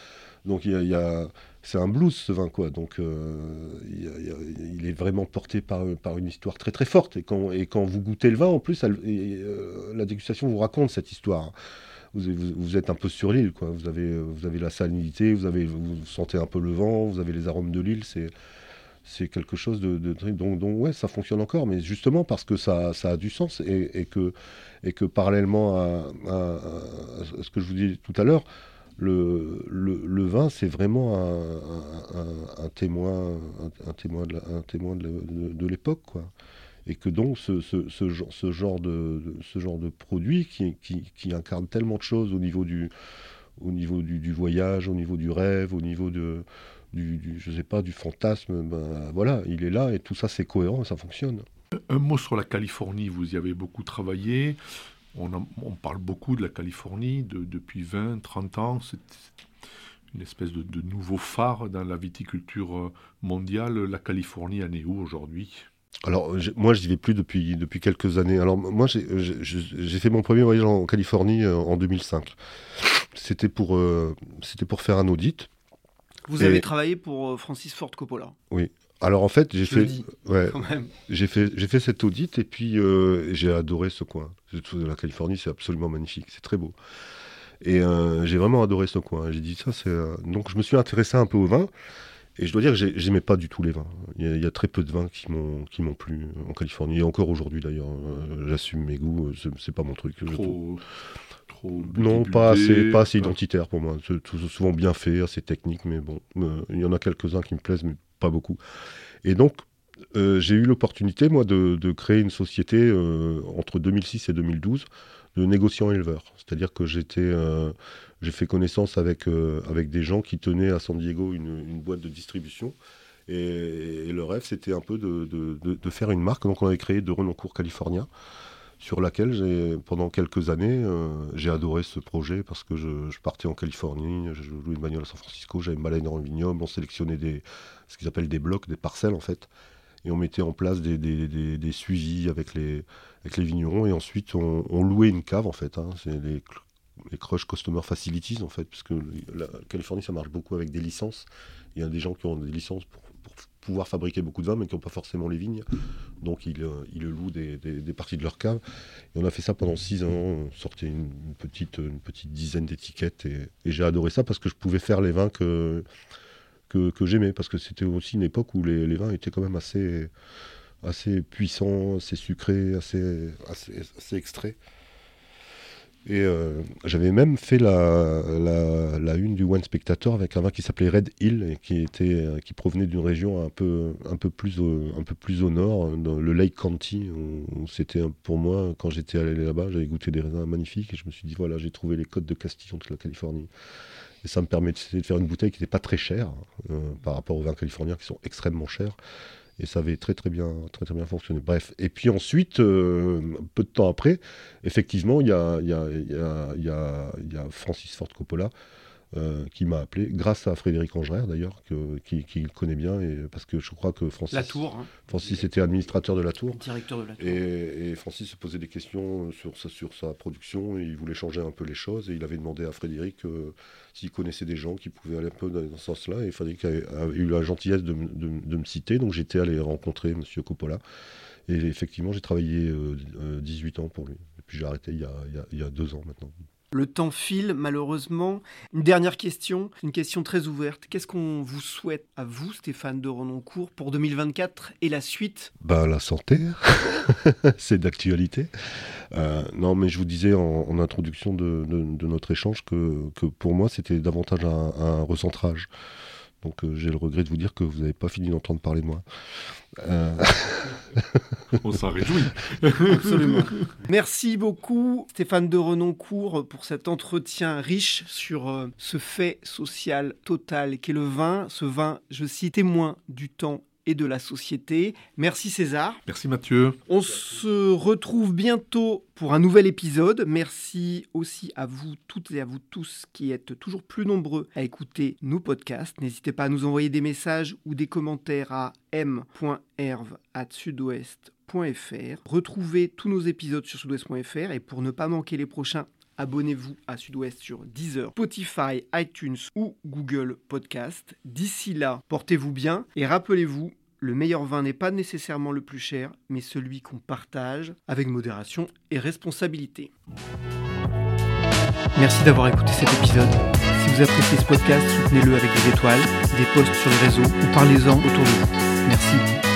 Donc il y a, c'est un blues ce vin quoi. Donc euh, il, est vraiment porté par, par une histoire très très forte. Et quand, vous goûtez le vin, en plus, la dégustation vous raconte cette histoire vous, êtes un peu sur l'île, quoi. Vous avez, la salinité, vous, avez, vous sentez un peu le vent, vous avez les arômes de l'île. C'est, quelque chose de, donc, donc, ouais, ça fonctionne encore, mais justement parce que ça, a du sens et, que, et que parallèlement à, ce que je vous disais tout à l'heure, le, vin, c'est vraiment un, témoin, un, témoin de, l'époque, quoi et que donc ce, genre, de, produit qui, incarne tellement de choses au niveau du, du, du, voyage, au niveau du rêve, au niveau de, du, je sais pas, du fantasme, ben, voilà, il est là et tout ça c'est cohérent ça fonctionne. Un mot sur la Californie, vous y avez beaucoup travaillé. On, on parle beaucoup de la Californie de, depuis 20, 30 ans. C'est une espèce de, de, nouveau phare dans la viticulture mondiale. La Californie en est où aujourd'hui? Alors, moi, je n'y vais plus depuis, depuis quelques années. Alors, moi, j'ai fait mon premier voyage en Californie euh, en 2005. C'était pour, euh, c'était pour faire un audit. Vous avez travaillé pour euh, Francis Ford Coppola? Oui. Alors, en fait, j'ai fait, ouais, j'ai fait, j'ai fait cet audit et puis j'ai adoré ce coin. La Californie, c'est absolument magnifique. C'est très beau. Et j'ai vraiment adoré ce coin. J'ai dit ça, c'est. Donc, je me suis intéressé un peu au vin. Et je dois dire que j'aimais pas du tout les vins. Il y, a, très peu de vins qui m'ont qui m'ont plu en Californie et encore aujourd'hui d'ailleurs. Euh, j'assume mes goûts, c'est pas mon truc. Trop, non, pas assez, pas assez identitaire pour moi. C'est souvent bien fait, assez technique, mais bon, euh, il y en a quelques-uns qui me plaisent, mais pas beaucoup. Et donc, euh, j'ai eu l'opportunité, moi, de, de, créer une société entre 2006 et 2012 de négociant éleveur. C'est-à-dire que j'étais j'ai fait connaissance avec, euh, avec des gens qui tenaient à San Diego une, une boîte de distribution. Et, le rêve, c'était un peu de, de, de, faire une marque. Donc, on avait créé de Renoncourt California, sur laquelle, j'ai, pendant quelques années, euh, j'ai adoré ce projet parce que je, partais en Californie, je louais une bagnole à San Francisco, j'avais une dans en vignoble, on sélectionnait des, ce qu'ils appellent des blocs, des parcelles en fait. Et on mettait en place des, suivis avec les, avec les vignerons. Et ensuite, on, louait une cave en fait. Hein. C'est les les Crush Customer Facilities, en fait, puisque la Californie, ça marche beaucoup avec des licences. Il y a des gens qui ont des licences pour, pouvoir fabriquer beaucoup de vin, mais qui n'ont pas forcément les vignes. Donc, ils, euh, ils louent des, des, parties de leur cave. Et on a fait ça pendant six ans. On sortait une, petite, une petite dizaine d'étiquettes. Et, j'ai adoré ça parce que je pouvais faire les vins que, que, j'aimais. Parce que c'était aussi une époque où les, vins étaient quand même assez, assez puissants, assez sucrés, assez, assez, extraits. Et euh, j'avais même fait la, la, une du One Spectator avec un vin qui s'appelait Red Hill et qui, était, euh, qui provenait d'une région un peu, un, peu plus au, un peu plus au nord, dans le Lake County. C'était pour moi, quand j'étais allé là-bas, j'avais goûté des raisins magnifiques et je me suis dit, voilà, j'ai trouvé les côtes de Castillon de la Californie. Et ça me permettait de faire une bouteille qui n'était pas très chère euh, par rapport aux vins californiens qui sont extrêmement chers et ça avait très très bien, très, très bien fonctionné. Bref, et puis ensuite, euh, peu de temps après, effectivement, il y a Francis Ford Coppola euh, qui m'a appelé, grâce à Frédéric Angerer d'ailleurs, qui, qui, le connaît bien, et, parce que je crois que Francis, la tour, hein. Francis était administrateur de la Tour. Directeur de la Tour. Et, Francis se posait des questions sur sa, sur sa production, et il voulait changer un peu les choses, et il avait demandé à Frédéric euh, s'il connaissait des gens qui pouvaient aller un peu dans ce sens-là, et Frédéric a, eu la gentillesse de, de, me citer, donc j'étais allé rencontrer M. Coppola. Et effectivement, j'ai travaillé 18 euh, ans pour lui. Et puis j'ai arrêté il y, a, il y a deux ans maintenant. Le temps file, malheureusement. Une dernière question, une question très ouverte. Qu'est-ce qu'on vous souhaite à vous, Stéphane de Renoncourt, pour 2024 et la suite? Bah, La santé, <laughs> c'est d'actualité. Euh, non, mais je vous disais en, introduction de, notre échange que, pour moi, c'était davantage un, recentrage. Donc euh, j'ai le regret de vous dire que vous n'avez pas fini d'entendre parler de moi. Euh, On s'en réjouit. Absolument. <laughs> Merci beaucoup Stéphane de Renoncourt pour cet entretien riche sur euh, ce fait social total qu'est le vin. Ce vin, je cite, témoin du temps et de la société. Merci César. Merci Mathieu. On se retrouve bientôt pour un nouvel épisode. Merci aussi à vous toutes et à vous tous qui êtes toujours plus nombreux à écouter nos podcasts. N'hésitez pas à nous envoyer des messages ou des commentaires à m.herve@sudouest.fr. Retrouvez tous nos épisodes sur sudouest.fr et pour ne pas manquer les prochains abonnez-vous à Sud-Ouest sur Deezer, Spotify, iTunes ou Google Podcast. D'ici là, portez-vous bien et rappelez-vous, le meilleur vin n'est pas nécessairement le plus cher, mais celui qu'on partage avec modération et responsabilité. Merci d'avoir écouté cet épisode. Si vous appréciez ce podcast, soutenez-le avec des étoiles, des posts sur les réseaux ou parlez-en autour de vous. Merci.